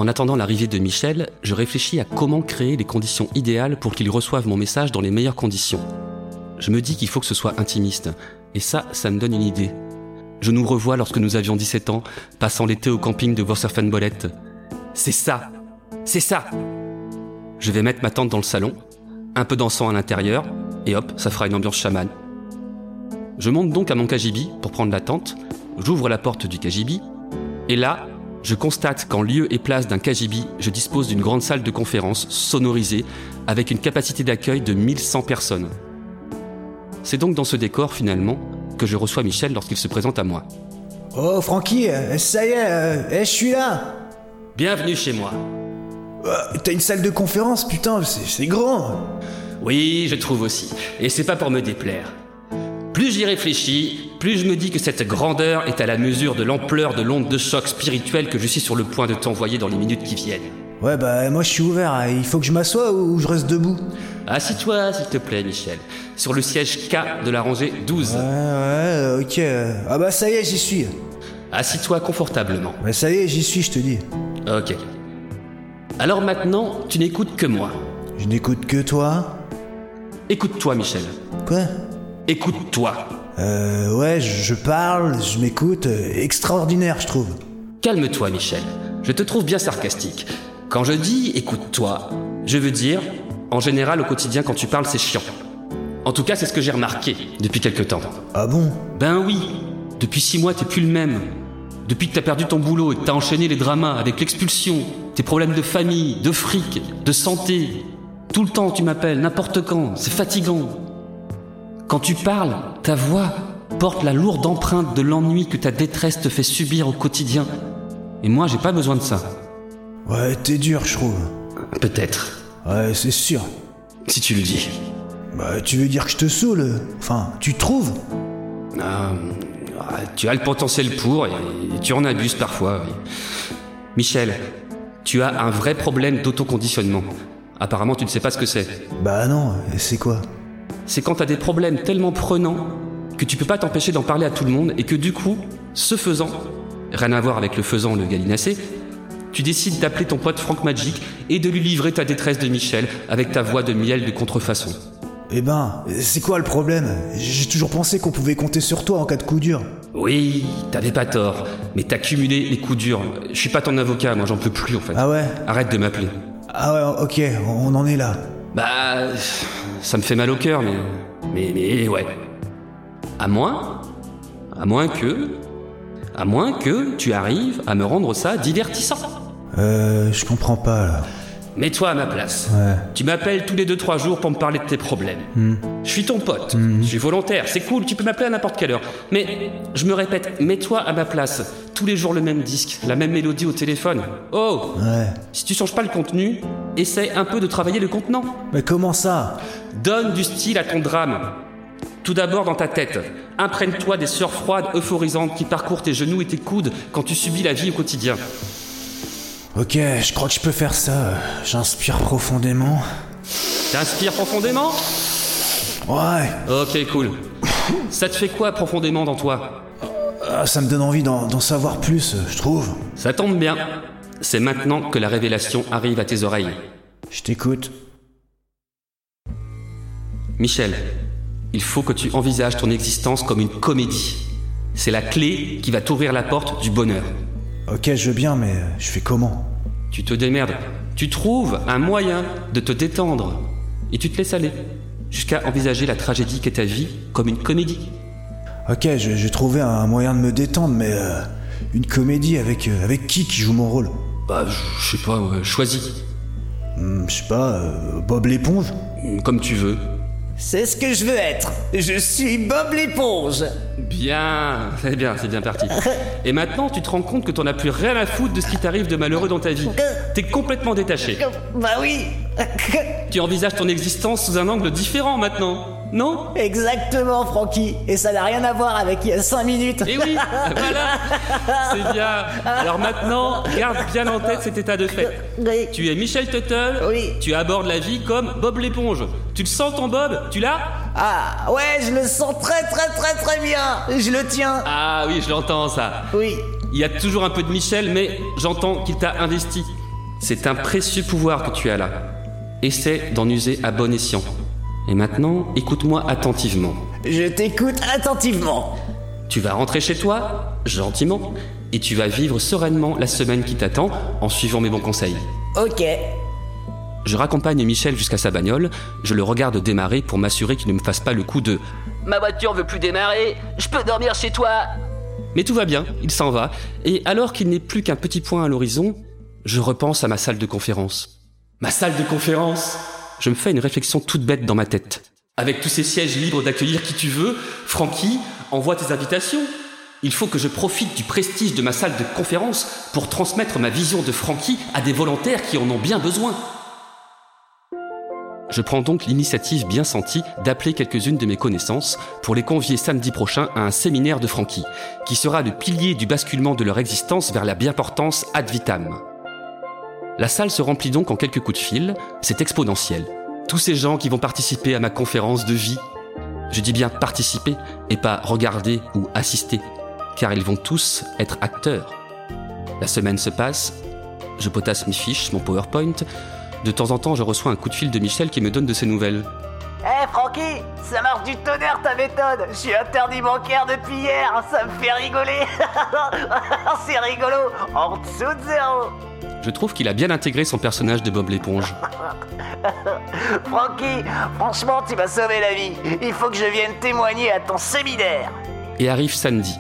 En attendant l'arrivée de Michel, je réfléchis à comment créer les conditions idéales pour qu'il reçoive mon message dans les meilleures conditions. Je me dis qu'il faut que ce soit intimiste. Et ça, ça me donne une idée. Je nous revois lorsque nous avions 17 ans, passant l'été au camping de Vosserfenbolette. C'est ça C'est ça Je vais mettre ma tente dans le salon, un peu d'encens à l'intérieur, et hop, ça fera une ambiance chamane. Je monte donc à mon KGB pour prendre la tente, j'ouvre la porte du KGB, et là, je constate qu'en lieu et place d'un KGB, je dispose d'une grande salle de conférence sonorisée avec une capacité d'accueil de 1100 personnes. C'est donc dans ce décor, finalement, que je reçois Michel lorsqu'il se présente à moi. Oh, Francky, euh, ça y est, euh, eh, je suis là. Bienvenue chez moi. Euh, T'as une salle de conférence, putain, c'est c'est grand. Oui, je trouve aussi. Et c'est pas pour me déplaire. Plus j'y réfléchis, plus je me dis que cette grandeur est à la mesure de l'ampleur de l'onde de choc spirituel que je suis sur le point de t'envoyer dans les minutes qui viennent. Ouais, bah moi je suis ouvert. hein. Il faut que je m'assoie ou je reste debout Assis-toi, s'il te plaît, Michel, sur le siège K de la rangée 12. Ouais, ouais, ok. Ah bah ça y est, j'y suis. Assis-toi confortablement. Bah ça y est, j'y suis, je te dis. Ok. Alors maintenant, tu n'écoutes que moi. Je n'écoute que toi. Écoute-toi, Michel. Quoi? Écoute-toi. Euh, ouais, je, parle, je m'écoute. euh, extraordinaire, je trouve. Calme-toi, Michel. Je te trouve bien sarcastique. Quand je dis écoute-toi, je veux dire, en général, au quotidien, quand tu parles, c'est chiant. En tout cas, c'est ce que j'ai remarqué depuis quelque temps. Ah bon? Ben oui. Depuis six mois, t'es plus le même. Depuis que t'as perdu ton boulot et que t'as enchaîné les dramas avec l'expulsion, tes problèmes de famille, de fric, de santé. Tout le temps, tu m'appelles, n'importe quand. C'est fatigant. Quand tu parles, ta voix porte la lourde empreinte de l'ennui que ta détresse te fait subir au quotidien. Et moi, j'ai pas besoin de ça. Ouais, t'es dur, je trouve. Peut-être. Ouais, c'est sûr. Si tu le dis. Bah, tu veux dire que je te saoule Enfin, tu trouves? Ah, tu as le potentiel pour et, et tu en abuses parfois. oui. Michel, tu as un vrai problème d'autoconditionnement. Apparemment, tu ne sais pas ce que c'est. Bah non, c'est quoi? C'est quand tu as des problèmes tellement prenants que tu peux pas t'empêcher d'en parler à tout le monde et que du coup, ce faisant, rien à voir avec le faisant le galinacé, tu décides d'appeler ton pote Franck Magic et de lui livrer ta détresse de Michel avec ta voix de miel de contrefaçon. Eh ben, c'est quoi le problème? J'ai toujours pensé qu'on pouvait compter sur toi en cas de coup dur. Oui, t'avais pas tort, mais t'as cumulé les coups durs. Je suis pas ton avocat, moi j'en peux plus en fait. Ah ouais? Arrête de m'appeler. Ah ouais, ok, on en est là. Bah, ça me fait mal au cœur, mais, mais, mais ouais. À moins, à moins que, à moins que tu arrives à me rendre ça divertissant. Euh, je comprends pas là. Mets-toi à ma place. Ouais. Tu m'appelles tous les 2-3 jours pour me parler de tes problèmes. Hmm. Je suis ton pote, je suis volontaire, c'est cool, tu peux m'appeler à n'importe quelle heure. Mais je me répète, mets-toi à ma place. Tous les jours le même disque, la même mélodie au téléphone. Oh Ouais. Si tu changes pas le contenu, essaie un peu de travailler le contenant. Mais comment ça? Donne du style à ton drame. Tout d'abord dans ta tête. Imprègne-toi des sueurs froides, euphorisantes qui parcourent tes genoux et tes coudes quand tu subis la vie au quotidien. Ok, je crois que je peux faire ça. J'inspire profondément. T'inspires profondément? Ouais. Ok, cool. Ça te fait quoi profondément dans toi? Ah, ça me donne envie d'en d'en savoir plus, je trouve. Ça tombe bien. C'est maintenant que la révélation arrive à tes oreilles. Je t'écoute. Michel, il faut que tu envisages ton existence comme une comédie. C'est la clé qui va t'ouvrir la porte du bonheur. Ok, je veux bien, mais je fais comment Tu te démerdes. Tu trouves un moyen de te détendre. Et tu te laisses aller. Jusqu'à envisager la tragédie qu'est ta vie comme une comédie. Ok, je- j'ai trouvé un moyen de me détendre, mais euh, une comédie avec euh, avec qui qui joue mon rôle Bah, je je sais pas, ouais, choisis. Hmm, Je sais pas, euh, Bob l'éponge Comme tu veux. C'est ce que je veux être. Je suis Bob l'éponge. Bien, c'est bien, c'est bien parti. Et maintenant, tu te rends compte que t'en as plus rien à foutre de ce qui t'arrive de malheureux dans ta vie. T'es complètement détaché. Bah oui. Tu envisages ton existence sous un angle différent maintenant, non Exactement, Francky. Et ça n'a rien à voir avec il y a 5 minutes. Eh oui, voilà, c'est bien. Alors maintenant, garde bien en tête cet état de fait. Oui. Tu es Michel Tuttle, Oui. tu abordes la vie comme Bob l'éponge. Tu le sens ton Bob? Tu l'as? Ah, ouais, je le sens très très très très bien. Je le tiens. Ah oui, je l'entends ça. Oui. Il y a toujours un peu de Michel, mais j'entends qu'il t'a investi. C'est un précieux pouvoir que tu as là. Essaie d'en user à bon escient. Et maintenant, écoute-moi attentivement. Je t'écoute attentivement. Tu vas rentrer chez toi, gentiment, et tu vas vivre sereinement la semaine qui t'attend en suivant mes bons conseils. Ok. Je raccompagne Michel jusqu'à sa bagnole, je le regarde démarrer pour m'assurer qu'il ne me fasse pas le coup de Ma voiture veut plus démarrer, je peux dormir chez toi. Mais tout va bien, il s'en va, et alors qu'il n'est plus qu'un petit point à l'horizon, je repense à ma salle de conférence. Ma salle de conférence? Je me fais une réflexion toute bête dans ma tête. Avec tous ces sièges libres d'accueillir qui tu veux, Francky, envoie tes invitations. Il faut que je profite du prestige de ma salle de conférence pour transmettre ma vision de Francky à des volontaires qui en ont bien besoin. Je prends donc l'initiative bien sentie d'appeler quelques-unes de mes connaissances pour les convier samedi prochain à un séminaire de Francky, qui sera le pilier du basculement de leur existence vers la bienportance ad vitam. La salle se remplit donc en quelques coups de fil, c'est exponentiel. Tous ces gens qui vont participer à ma conférence de vie. Je dis bien participer et pas regarder ou assister, car ils vont tous être acteurs. La semaine se passe, je potasse mes fiches, mon PowerPoint. De temps en temps, je reçois un coup de fil de Michel qui me donne de ses nouvelles. Eh Francky, ça marche du tonnerre ta méthode. Je suis interdit bancaire depuis hier, ça me fait rigoler. C'est rigolo, en dessous de zéro. Je trouve qu'il a bien intégré son personnage de Bob l'éponge. Francky, franchement, tu m'as sauvé la vie. Il faut que je vienne témoigner à ton séminaire. Et arrive samedi.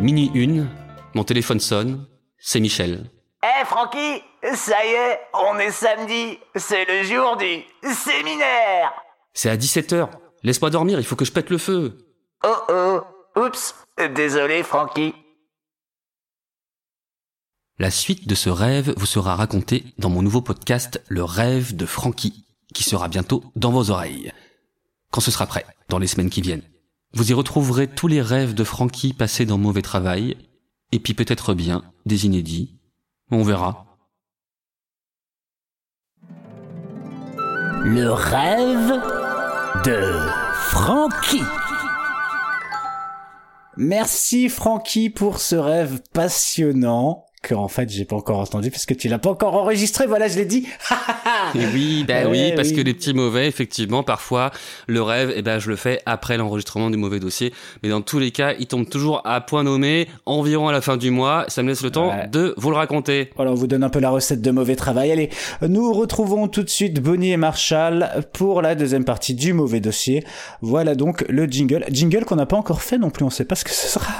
Minuit une, mon téléphone sonne, c'est Michel. Eh Francky, ça y est, on est samedi. C'est le jour du séminaire. C'est à 17h. Laisse-moi dormir, il faut que je pète le feu. Oh oh, oups, désolé Francky. La suite de ce rêve vous sera racontée dans mon nouveau podcast Le rêve de Frankie, qui sera bientôt dans vos oreilles. Quand ce sera prêt, dans les semaines qui viennent. Vous y retrouverez tous les rêves de Frankie passés dans Mauvais Travail, et puis peut-être bien des inédits. On verra. Le rêve de Francky. Merci Francky pour ce rêve passionnant qu'en fait j'ai pas encore entendu puisque tu l'as pas encore enregistré. Voilà, je l'ai dit. Et oui, bah Ouais, oui, parce oui. que les petits mauvais, effectivement, parfois, le rêve, eh ben, je le fais après l'enregistrement du mauvais dossier. Mais dans tous les cas, il tombe toujours à point nommé, environ à la fin du mois. Ça me laisse le temps Ouais. de vous le raconter. Voilà, on vous donne un peu la recette de mauvais travail. Allez, nous retrouvons tout de suite Bonnie et Marshall pour la deuxième partie du mauvais dossier. Voilà donc le jingle. Jingle qu'on n'a pas encore fait non plus, on sait pas ce que ce sera.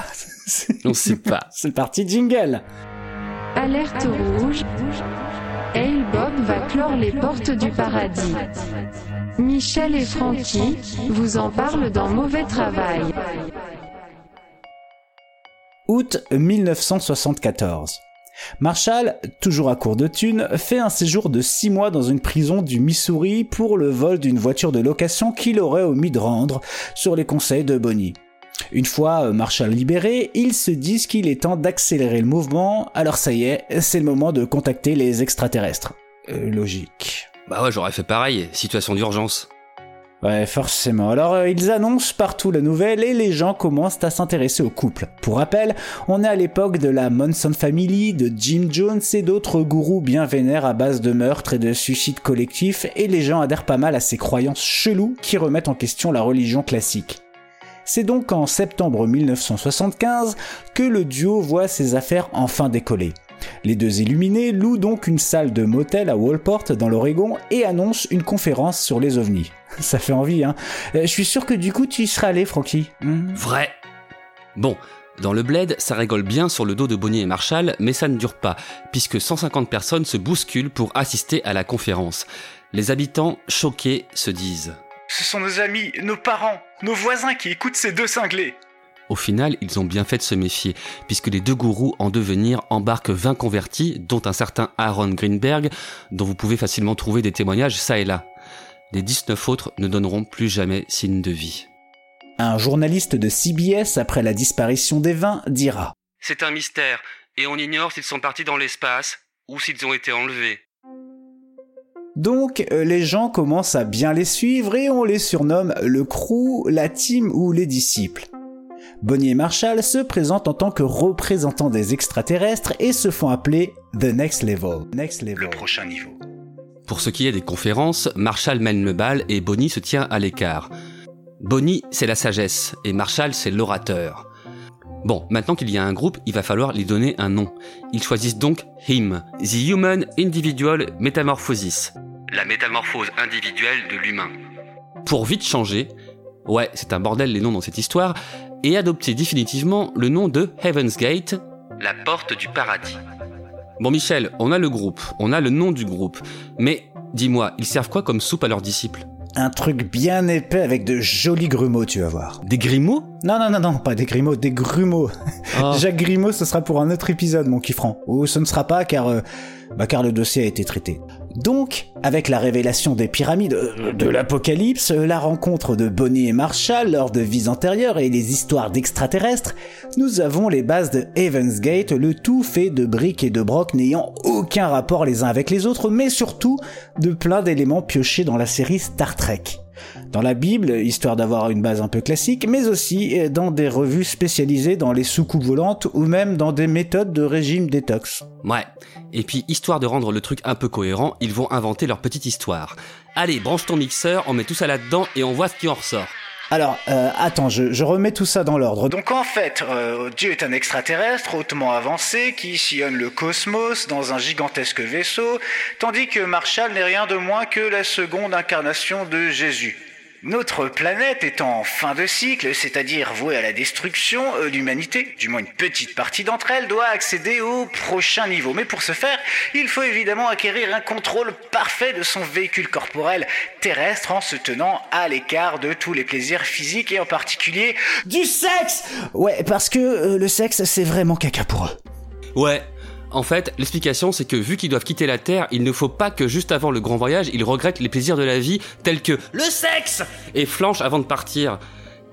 On sait pas. C'est parti, jingle. Alerte rouge. Hey Bob va clore les portes du paradis. Michel et Francky vous en parlent dans Mauvais Travail. Août 1974. Marshall, toujours à court de thunes, fait un séjour de 6 mois dans une prison du Missouri pour le vol d'une voiture de location qu'il aurait omis de rendre sur les conseils de Bonnie. Une fois euh, Marshall libéré, ils se disent qu'il est temps d'accélérer le mouvement, alors ça y est, c'est le moment de contacter les extraterrestres. Euh, logique. Bah ouais, j'aurais fait pareil. Situation d'urgence. Ouais, forcément. Alors, euh, ils annoncent partout la nouvelle et les gens commencent à s'intéresser au couple. Pour rappel, on est à l'époque de la Monson Family, de Jim Jones et d'autres gourous bien vénères à base de meurtres et de suicides collectifs et les gens adhèrent pas mal à ces croyances cheloues qui remettent en question la religion classique. C'est donc en septembre 1975 que le duo voit ses affaires enfin décoller. Les deux illuminés louent donc une salle de motel à Walport dans l'Oregon et annoncent une conférence sur les ovnis. Ça fait envie, hein. Euh, Je suis sûr que du coup tu y serais allé, Francky. Hmm Vrai. Bon, dans le bled, ça rigole bien sur le dos de Bonnie et Marshall, mais ça ne dure pas, puisque 150 personnes se bousculent pour assister à la conférence. Les habitants, choqués, se disent Ce sont nos amis, nos parents, nos voisins qui écoutent ces deux cinglés. Au final, ils ont bien fait de se méfier, puisque les deux gourous en devenir embarquent 20 convertis, dont un certain Aaron Greenberg, dont vous pouvez facilement trouver des témoignages ça et là. Les 19 autres ne donneront plus jamais signe de vie. Un journaliste de CBS, après la disparition des 20, dira C'est un mystère, et on ignore s'ils sont partis dans l'espace ou s'ils ont été enlevés. Donc, euh, les gens commencent à bien les suivre et on les surnomme le crew, la team ou les disciples. Bonnie et Marshall se présentent en tant que représentants des extraterrestres et se font appeler The Next Level. Next Level. Le prochain niveau. Pour ce qui est des conférences, Marshall mène le bal et Bonnie se tient à l'écart. Bonnie, c'est la sagesse, et Marshall, c'est l'orateur. Bon, maintenant qu'il y a un groupe, il va falloir lui donner un nom. Ils choisissent donc HIM, The Human Individual Metamorphosis. La métamorphose individuelle de l'humain. Pour vite changer, ouais, c'est un bordel les noms dans cette histoire, et adopter définitivement le nom de Heaven's Gate. La porte du paradis. Bon Michel, on a le groupe, on a le nom du groupe, mais dis-moi, ils servent quoi comme soupe à leurs disciples? Un truc bien épais avec de jolis grumeaux, tu vas voir. Des grimaud? Non, non, non, non, pas des grimaud, des grumeaux. Ah. Jacques Grimaud, ce sera pour un autre épisode, mon kiffran. Ou ce ne sera pas car, euh, bah, car le dossier a été traité. Donc, avec la révélation des pyramides euh, de l'Apocalypse, la rencontre de Bonnie et Marshall lors de vies antérieures et les histoires d'extraterrestres, nous avons les bases de Heaven's Gate, le tout fait de briques et de brocs n'ayant aucun rapport les uns avec les autres, mais surtout de plein d'éléments piochés dans la série Star Trek. Dans la Bible, histoire d'avoir une base un peu classique, mais aussi euh, dans des revues spécialisées dans les soucoupes volantes ou même dans des méthodes de régime détox. Ouais. Et puis, histoire de rendre le truc un peu cohérent, ils vont inventer leur petite histoire. Allez, branche ton mixeur, on met tout ça là-dedans et on voit ce qui en ressort. Alors, euh, attends, je, remets tout ça dans l'ordre. Donc en fait, euh, Dieu est un extraterrestre hautement avancé qui sillonne le cosmos dans un gigantesque vaisseau, tandis que Marshall n'est rien de moins que la seconde incarnation de Jésus. Notre planète étant en fin de cycle, c'est-à-dire vouée à la destruction, euh, l'humanité, du moins une petite partie d'entre elles, doit accéder au prochain niveau. Mais pour ce faire, il faut évidemment acquérir un contrôle parfait de son véhicule corporel terrestre en se tenant à l'écart de tous les plaisirs physiques et en particulier Du sexe Ouais, parce que euh, le sexe, c'est vraiment caca pour eux. Ouais. En fait, l'explication c'est que vu qu'ils doivent quitter la Terre, il ne faut pas que juste avant le grand voyage, ils regrettent les plaisirs de la vie tels que le sexe et flanchent avant de partir.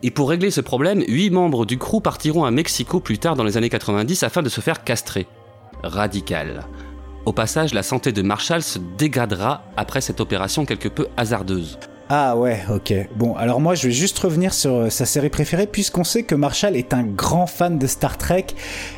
Et pour régler ce problème, huit membres du crew partiront à Mexico plus tard dans les années 90 afin de se faire castrer. Radical. Au passage, la santé de Marshall se dégradera après cette opération quelque peu hasardeuse. Ah ouais, ok. Bon, alors moi je vais juste revenir sur euh, sa série préférée puisqu'on sait que Marshall est un grand fan de Star Trek.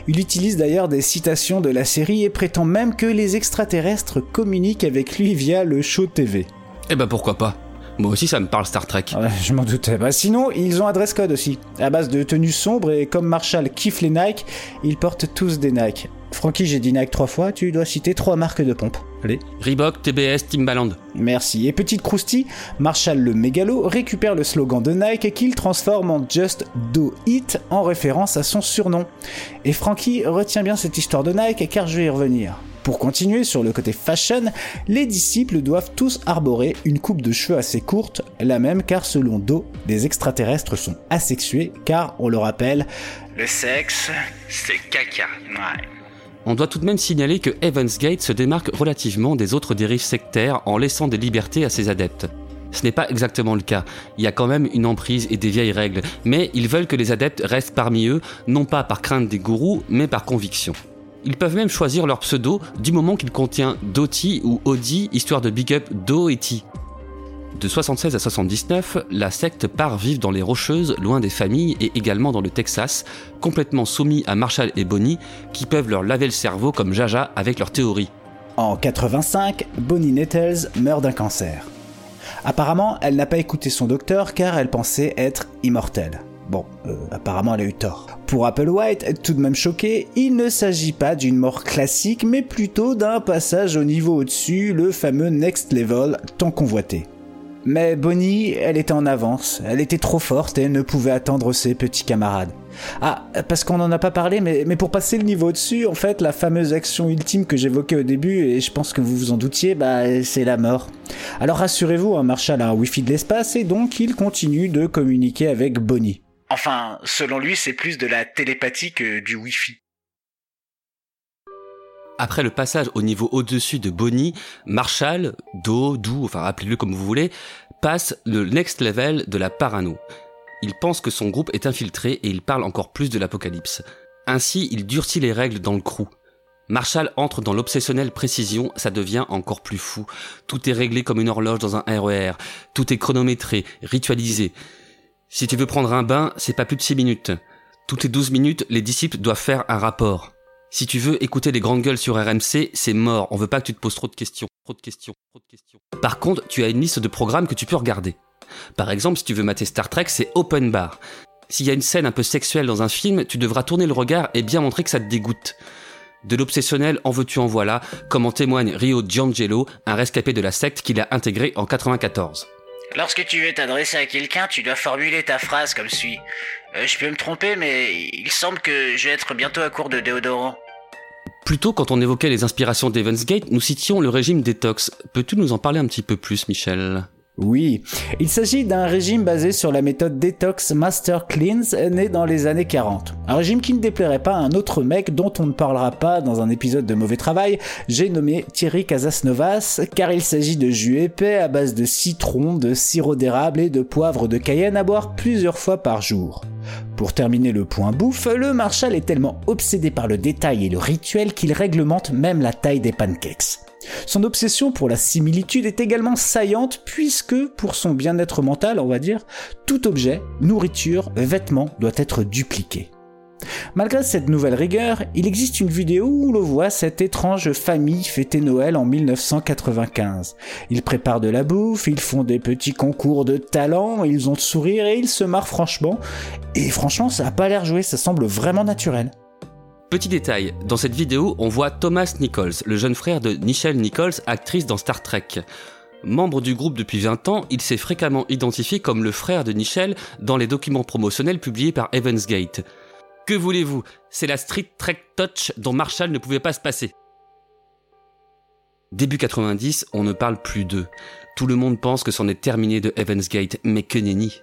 Il utilise d'ailleurs des citations de la série et prétend même que les extraterrestres communiquent avec lui via le show TV. Eh ben pourquoi pas? Moi aussi, ça me parle Star Trek. Ouais, je m'en doutais. Bah, sinon, ils ont un dress code aussi, à base de tenues sombres et comme Marshall kiffe les Nike, ils portent tous des Nike. Francky, j'ai dit Nike trois fois, tu dois citer trois marques de pompe. Allez. Reebok, TBS, Timbaland. Merci. Et petite croustille, Marshall le mégalo récupère le slogan de Nike qu'il transforme en Just Do It en référence à son surnom. Et Frankie retient bien cette histoire de Nike car je vais y revenir. Pour continuer sur le côté fashion, les disciples doivent tous arborer une coupe de cheveux assez courte, la même car selon Do, les extraterrestres sont asexués car, on le rappelle, le sexe, c'est caca. Ouais. On doit tout de même signaler que Evans Gate se démarque relativement des autres dérives sectaires en laissant des libertés à ses adeptes. Ce n'est pas exactement le cas. Il y a quand même une emprise et des vieilles règles, mais ils veulent que les adeptes restent parmi eux, non pas par crainte des gourous, mais par conviction. Ils peuvent même choisir leur pseudo du moment qu'il contient Doti ou Odi, histoire de big up Do. De 76 à 79, la secte part vivre dans les Rocheuses, loin des familles et également dans le Texas, complètement soumis à Marshall et Bonnie, qui peuvent leur laver le cerveau comme Jaja avec leurs théories. En 85, Bonnie Nettles meurt d'un cancer. Apparemment, elle n'a pas écouté son docteur car elle pensait être immortelle. Bon, euh, apparemment elle a eu tort. Pour Applewhite, tout de même choqué, il ne s'agit pas d'une mort classique, mais plutôt d'un passage au niveau au-dessus, le fameux next level tant convoité. Mais Bonnie, elle était en avance, elle était trop forte et ne pouvait attendre ses petits camarades. Ah, parce qu'on n'en a pas parlé, mais, pour passer le niveau au-dessus, en fait, la fameuse action ultime que j'évoquais au début, et je pense que vous vous en doutiez, bah, c'est la mort. Alors rassurez-vous, un Marshall a un Wi-Fi de l'espace, et donc il continue de communiquer avec Bonnie. Enfin, selon lui, c'est plus de la télépathie que du Wi-Fi. Après le passage au niveau au-dessus de Bonnie, Marshall, Do, Dou, enfin appelez-le comme vous voulez, passe le next level de la parano. Il pense que son groupe est infiltré et il parle encore plus de l'apocalypse. Ainsi, il durcit les règles dans le crew. Marshall entre dans l'obsessionnelle précision, ça devient encore plus fou. Tout est réglé comme une horloge dans un RER, tout est chronométré, ritualisé. Si tu veux prendre un bain, c'est pas plus de 6 minutes. Toutes les 12 minutes, les disciples doivent faire un rapport. Si tu veux écouter des grandes gueules sur RMC, c'est mort. On veut pas que tu te poses. Trop de questions. Par contre, tu as une liste de programmes que tu peux regarder. Par exemple, si tu veux mater Star Trek, c'est Open Bar. S'il y a une scène un peu sexuelle dans un film, tu devras tourner le regard et bien montrer que ça te dégoûte. De l'obsessionnel en veux-tu en voilà, comme en témoigne Rio Giangelo, un rescapé de la secte qu'il a intégré en 94. Lorsque tu veux t'adresser à quelqu'un, tu dois formuler ta phrase comme suit. Euh, je peux me tromper, mais il semble que je vais être bientôt à court de déodorant. Plutôt, quand on évoquait les inspirations d'Evansgate, nous citions le régime détox. Peux-tu nous en parler un petit peu plus, Michel? Oui, il s'agit d'un régime basé sur la méthode Detox Master Cleanse né dans les années 40. Un régime qui ne déplairait pas à un autre mec dont on ne parlera pas dans un épisode de Mauvais Travail, j'ai nommé Thierry Casasnovas, car il s'agit de jus épais à base de citron, de sirop d'érable et de poivre de Cayenne à boire plusieurs fois par jour. Pour terminer le point bouffe, le Marshall est tellement obsédé par le détail et le rituel qu'il réglemente même la taille des pancakes. Son obsession pour la similitude est également saillante puisque, pour son bien-être mental, on va dire, tout objet, nourriture, vêtement doit être dupliqué. Malgré cette nouvelle rigueur, il existe une vidéo où l'on voit cette étrange famille fêter Noël en 1995. Ils préparent de la bouffe, ils font des petits concours de talent, ils ont le sourire et ils se marrent franchement. Et franchement, ça a pas l'air joué, ça semble vraiment naturel. Petit détail, dans cette vidéo, on voit Thomas Nichols, le jeune frère de Nichelle Nichols, actrice dans Star Trek. Membre du groupe depuis 20 ans, il s'est fréquemment identifié comme le frère de Nichelle dans les documents promotionnels publiés par Evansgate. Que voulez-vous? C'est la Street Trek Touch dont Marshall ne pouvait pas se passer. Début 90, on ne parle plus d'eux. Tout le monde pense que c'en est terminé de Evansgate, mais que nenni.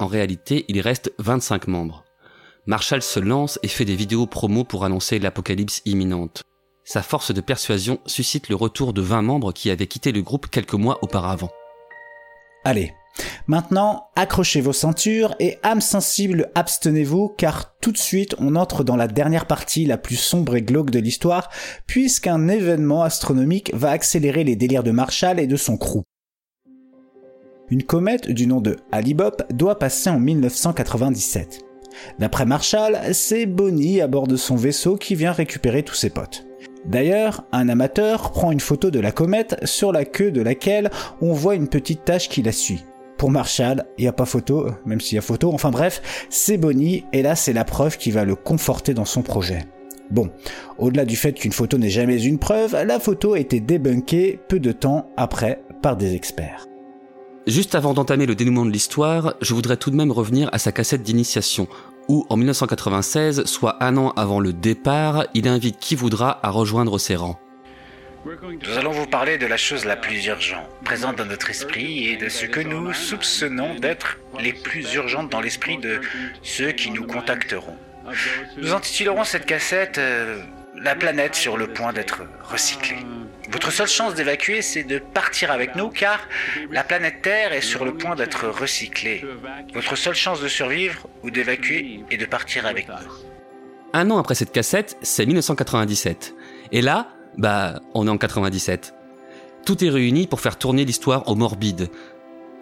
En réalité, il reste 25 membres. Marshall se lance et fait des vidéos promo pour annoncer l'apocalypse imminente. Sa force de persuasion suscite le retour de 20 membres qui avaient quitté le groupe quelques mois auparavant. Allez, maintenant accrochez vos ceintures et âmes sensibles abstenez-vous car tout de suite on entre dans la dernière partie la plus sombre et glauque de l'histoire puisqu'un événement astronomique va accélérer les délires de Marshall et de son crew. Une comète du nom de Alibop doit passer en 1997. D'après Marshall, c'est Bonnie à bord de son vaisseau qui vient récupérer tous ses potes. D'ailleurs, un amateur prend une photo de la comète sur la queue de laquelle on voit une petite tache qui la suit. Pour Marshall, il n'y a pas photo, même s'il y a photo, enfin bref, c'est Bonnie, et là c'est la preuve qui va le conforter dans son projet. Bon, au-delà du fait qu'une photo n'est jamais une preuve, la photo a été débunkée peu de temps après par des experts. Juste avant d'entamer le dénouement de l'histoire, je voudrais tout de même revenir à sa cassette d'initiation, où en 1996, soit un an avant le départ, il invite qui voudra à rejoindre ses rangs. Nous allons vous parler de la chose la plus urgente, présente dans notre esprit, et de ce que nous soupçonnons d'être les plus urgentes dans l'esprit de ceux qui nous contacteront. Nous intitulerons cette cassette euh, La planète sur le point d'être recyclée. Votre seule chance d'évacuer, c'est de partir avec nous, car la planète Terre est sur le point d'être recyclée. Votre seule chance de survivre ou d'évacuer est de partir avec nous. Un an après cette cassette, c'est 1997. Et là, bah, on est en 97. Tout est réuni pour faire tourner l'histoire au morbide.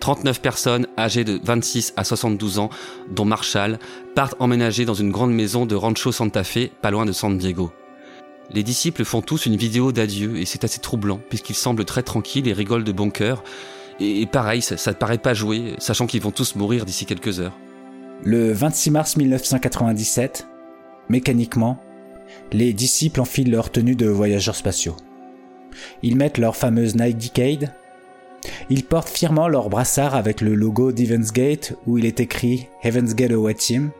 39 personnes âgées de 26 à 72 ans, dont Marshall, partent emménager dans une grande maison de Rancho Santa Fe, pas loin de San Diego. Les disciples font tous une vidéo d'adieu et c'est assez troublant puisqu'ils semblent très tranquilles et rigolent de bon cœur. Et, pareil, ça ne paraît pas jouer, sachant qu'ils vont tous mourir d'ici quelques heures. Le 26 mars 1997, mécaniquement, les disciples enfilent leur tenue de voyageurs spatiaux. Ils mettent leur fameuse Nike Decade. Ils portent fièrement leur brassard avec le logo d'Evans Gate où il est écrit Heaven's Getaway Team.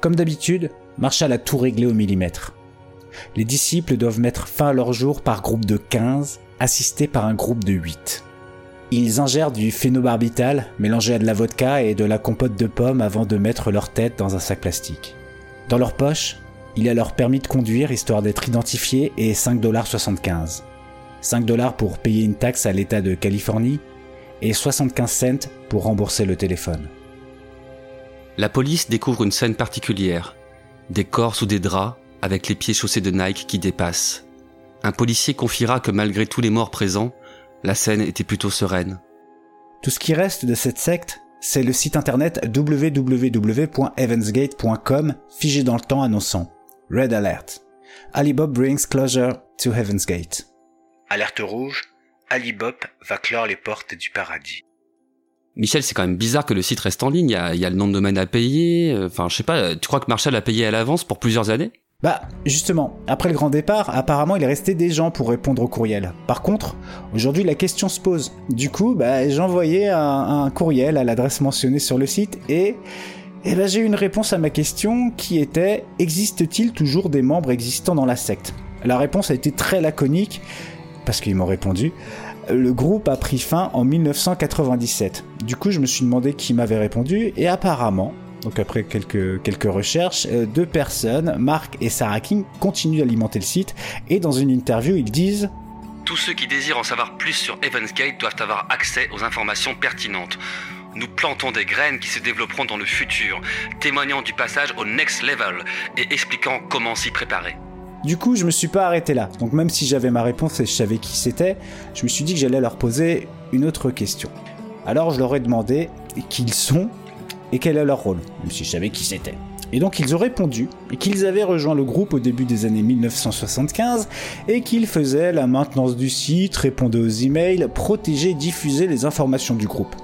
Comme d'habitude, Marshall a tout réglé au millimètre. Les disciples doivent mettre fin à leur jour par groupe de 15, assistés par un groupe de 8. Ils ingèrent du phénobarbital mélangé à de la vodka et de la compote de pommes avant de mettre leur tête dans un sac plastique. Dans leur poche, il y a leur permis de conduire histoire d'être identifiés et 5,75$. 5 dollars pour payer une taxe à l'État de Californie et 75 cents pour rembourser le téléphone. La police découvre une scène particulière. Des corps sous des draps, avec les pieds chaussés de Nike qui dépassent. Un policier confiera que malgré tous les morts présents, la scène était plutôt sereine. Tout ce qui reste de cette secte, c'est le site internet www.evansgate.com figé dans le temps annonçant Red Alert. Alibop brings closure to Heaven's Gate. Alerte rouge, Alibop va clore les portes du paradis. Michel, c'est quand même bizarre que le site reste en ligne. Il y a, il y a le nom de domaine à payer. Enfin, je sais pas. Tu crois que Marshall a payé à l'avance pour plusieurs années? Bah, justement, après le grand départ, apparemment il est resté des gens pour répondre au courriel. Par contre, aujourd'hui la question se pose. Du coup, bah, envoyé un, courriel à l'adresse mentionnée sur le site et, et bah, j'ai eu une réponse à ma question qui était existe-t-il toujours des membres existants dans la secte? La réponse a été très laconique parce qu'ils m'ont répondu. Le groupe a pris fin en 1997. Du coup, je me suis demandé qui m'avait répondu et apparemment, donc après quelques, quelques recherches, euh, deux personnes, Mark et Sarah King, continuent d'alimenter le site et dans une interview ils disent Tous ceux qui désirent en savoir plus sur Evansgate doivent avoir accès aux informations pertinentes. Nous plantons des graines qui se développeront dans le futur, témoignant du passage au next level et expliquant comment s'y préparer. Du coup, je me suis pas arrêté là. Donc même si j'avais ma réponse et je savais qui c'était, je me suis dit que j'allais leur poser une autre question. Alors je leur ai demandé qui ils sont et quel est leur rôle, même si je savais qui c'était. Et donc ils ont répondu qu'ils avaient rejoint le groupe au début des années 1975 et qu'ils faisaient la maintenance du site, répondaient aux emails, protégeaient et diffusaient les informations du groupe.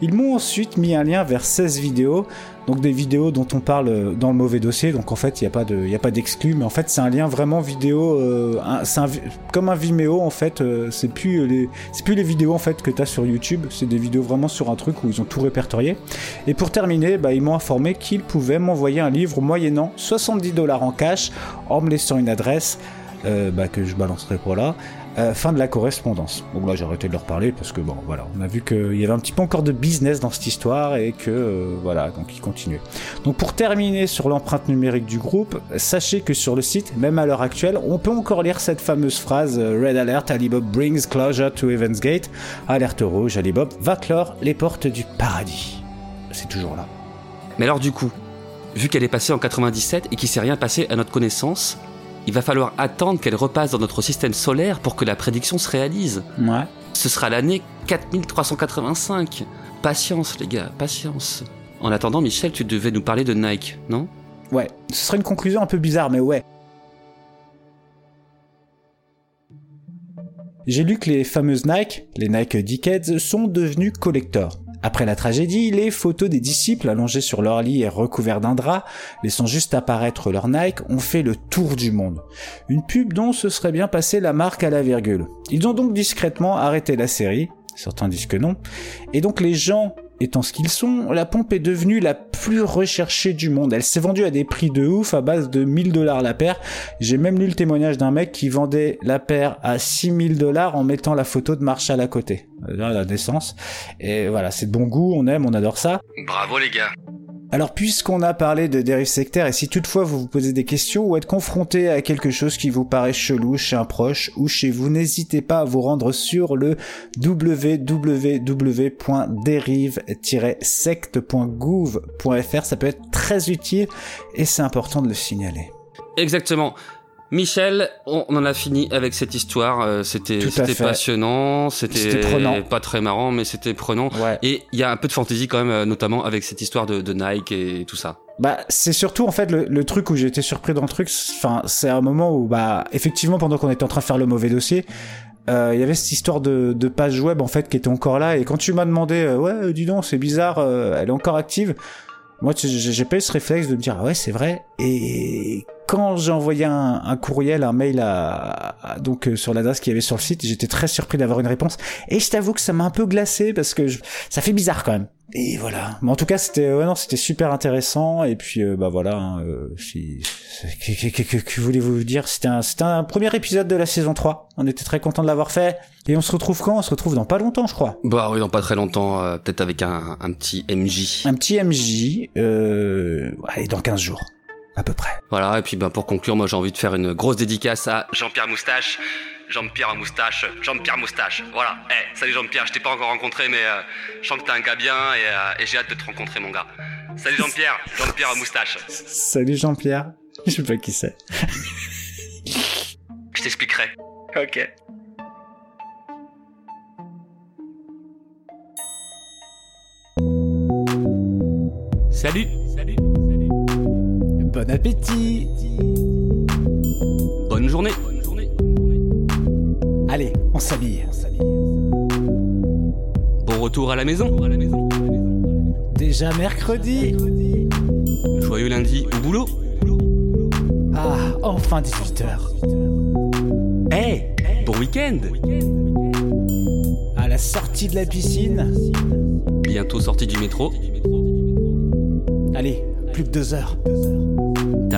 Ils m'ont ensuite mis un lien vers 16 vidéos donc des vidéos dont on parle euh, dans le mauvais dossier. Donc en fait, il n'y a pas de, d'exclus, mais en fait c'est un lien vraiment vidéo, euh, c'est comme un Vimeo en fait. Euh, c'est plus les, c'est plus les vidéos en fait que tu as sur YouTube. C'est des vidéos vraiment sur un truc où ils ont tout répertorié. Et pour terminer, bah, ils m'ont informé qu'ils pouvaient m'envoyer un livre moyennant 70 dollars en cash en me laissant une adresse. bah, que je balancerai pour là. Euh, fin de la correspondance. Donc là j'ai arrêté de leur parler parce que bon voilà, on a vu qu'il y avait un petit peu encore de business dans cette histoire et que euh, voilà, donc ils continuaient. Donc pour terminer sur l'empreinte numérique du groupe, sachez que sur le site, même à l'heure actuelle, on peut encore lire cette fameuse phrase euh, Red Alert, Alibaba brings closure to Evans Gate. Alerte rouge, Alibaba va clore les portes du paradis. C'est toujours là. Mais alors du coup, vu qu'elle est passée en 97 et qu'il s'est rien passé à notre connaissance, il va falloir attendre qu'elle repasse dans notre système solaire pour que la prédiction se réalise. Ouais. Ce sera l'année 4385. Patience, les gars, patience. En attendant, Michel, tu devais nous parler de Nike, non? Ouais, ce serait une conclusion un peu bizarre, mais ouais. J'ai lu que les fameuses Nike, les Nike Dickheads, sont devenus collectors. Après la tragédie, les photos des disciples allongés sur leur lit et recouverts d'un drap, laissant juste apparaître leur Nike, ont fait le tour du monde. Une pub dont se serait bien passé la marque à la virgule. Ils ont donc discrètement arrêté la série, certains disent que non, et donc les gens étant ce qu'ils sont, la pompe est devenue la plus recherchée du monde. Elle s'est vendue à des prix de ouf à base de 1000 dollars la paire. J'ai même lu le témoignage d'un mec qui vendait la paire à 6000 dollars en mettant la photo de Marshall à côté. La décence. Et voilà, c'est de bon goût, on aime, on adore ça. Bravo les gars. Alors puisqu'on a parlé de dérive sectaire, et si toutefois vous vous posez des questions ou êtes confronté à quelque chose qui vous paraît chelou chez un proche ou chez vous, n'hésitez pas à vous rendre sur le www.dérive-secte.gouv.fr, ça peut être très utile et c'est important de le signaler. Exactement. Michel, on en a fini avec cette histoire. Euh, c'était passionnant, c'était pas très marrant, mais c'était prenant. Et il y a un peu de fantaisie quand même, euh, notamment avec cette histoire de, Nike et tout ça. Bah, c'est surtout en fait le, truc où j'ai été surpris dans le truc. Enfin, c'est un moment où, bah, effectivement, pendant qu'on était en train de faire le mauvais dossier, euh, il y avait cette histoire de, page web en fait qui était encore là. Et quand tu m'as demandé, ouais, dis donc, c'est bizarre, elle est encore active. Moi, j'ai pas eu ce réflexe de me dire, ah ouais, c'est vrai. Et quand j'ai envoyé un, courriel, un mail à, donc euh, sur l'adresse qu'il y avait sur le site, j'étais très surpris d'avoir une réponse. Et je t'avoue que ça m'a un peu glacé parce que ça fait bizarre quand même. Et voilà. Mais en tout cas, c'était ouais non, c'était super intéressant. Et puis euh, bah voilà. Hein, euh, que, que, voulez-vous dire? C'était un c'était un premier épisode de la saison 3. On était très content de l'avoir fait. Et on se retrouve quand? On se retrouve dans pas longtemps, je crois. Bah oui, dans pas très longtemps. Euh, peut-être avec un, un petit MJ. Un petit MJ. Euh, ouais, dans 15 jours à peu près. Voilà, et puis ben, pour conclure, moi j'ai envie de faire une grosse dédicace à Jean-Pierre Moustache. Jean-Pierre Moustache, Jean-Pierre Moustache. Voilà. Eh, salut Jean-Pierre, je t'ai pas encore rencontré, mais euh, je sens que t'es un gars bien et, euh, et j'ai hâte de te rencontrer, mon gars. Salut Jean-Pierre, Jean-Pierre Moustache. Salut Jean-Pierre. Je sais pas qui c'est. je t'expliquerai. Ok. Salut. Salut. Bon appétit Bonne journée Allez, on s'habille. Bon retour à la maison. Déjà mercredi. Joyeux lundi au boulot. Ah, enfin 18h Eh Bon week-end. À la sortie de la piscine. Bientôt sortie du métro. Allez, plus que deux heures.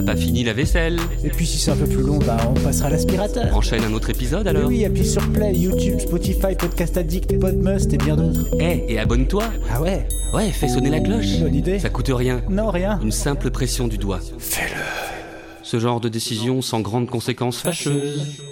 Pas fini la vaisselle Et puis si c'est un peu plus long, bah on passera à l'aspirateur. Enchaîne un autre épisode alors Oui, appuie sur Play, YouTube, Spotify, Podcast Addict, Podmust et bien d'autres. Eh, et abonne-toi Ah ouais Ouais, fais sonner la cloche. Bonne idée. Ça coûte rien. Non, rien. Une simple pression du doigt. Fais-le. Ce genre de décision sans grandes conséquences fâcheuses.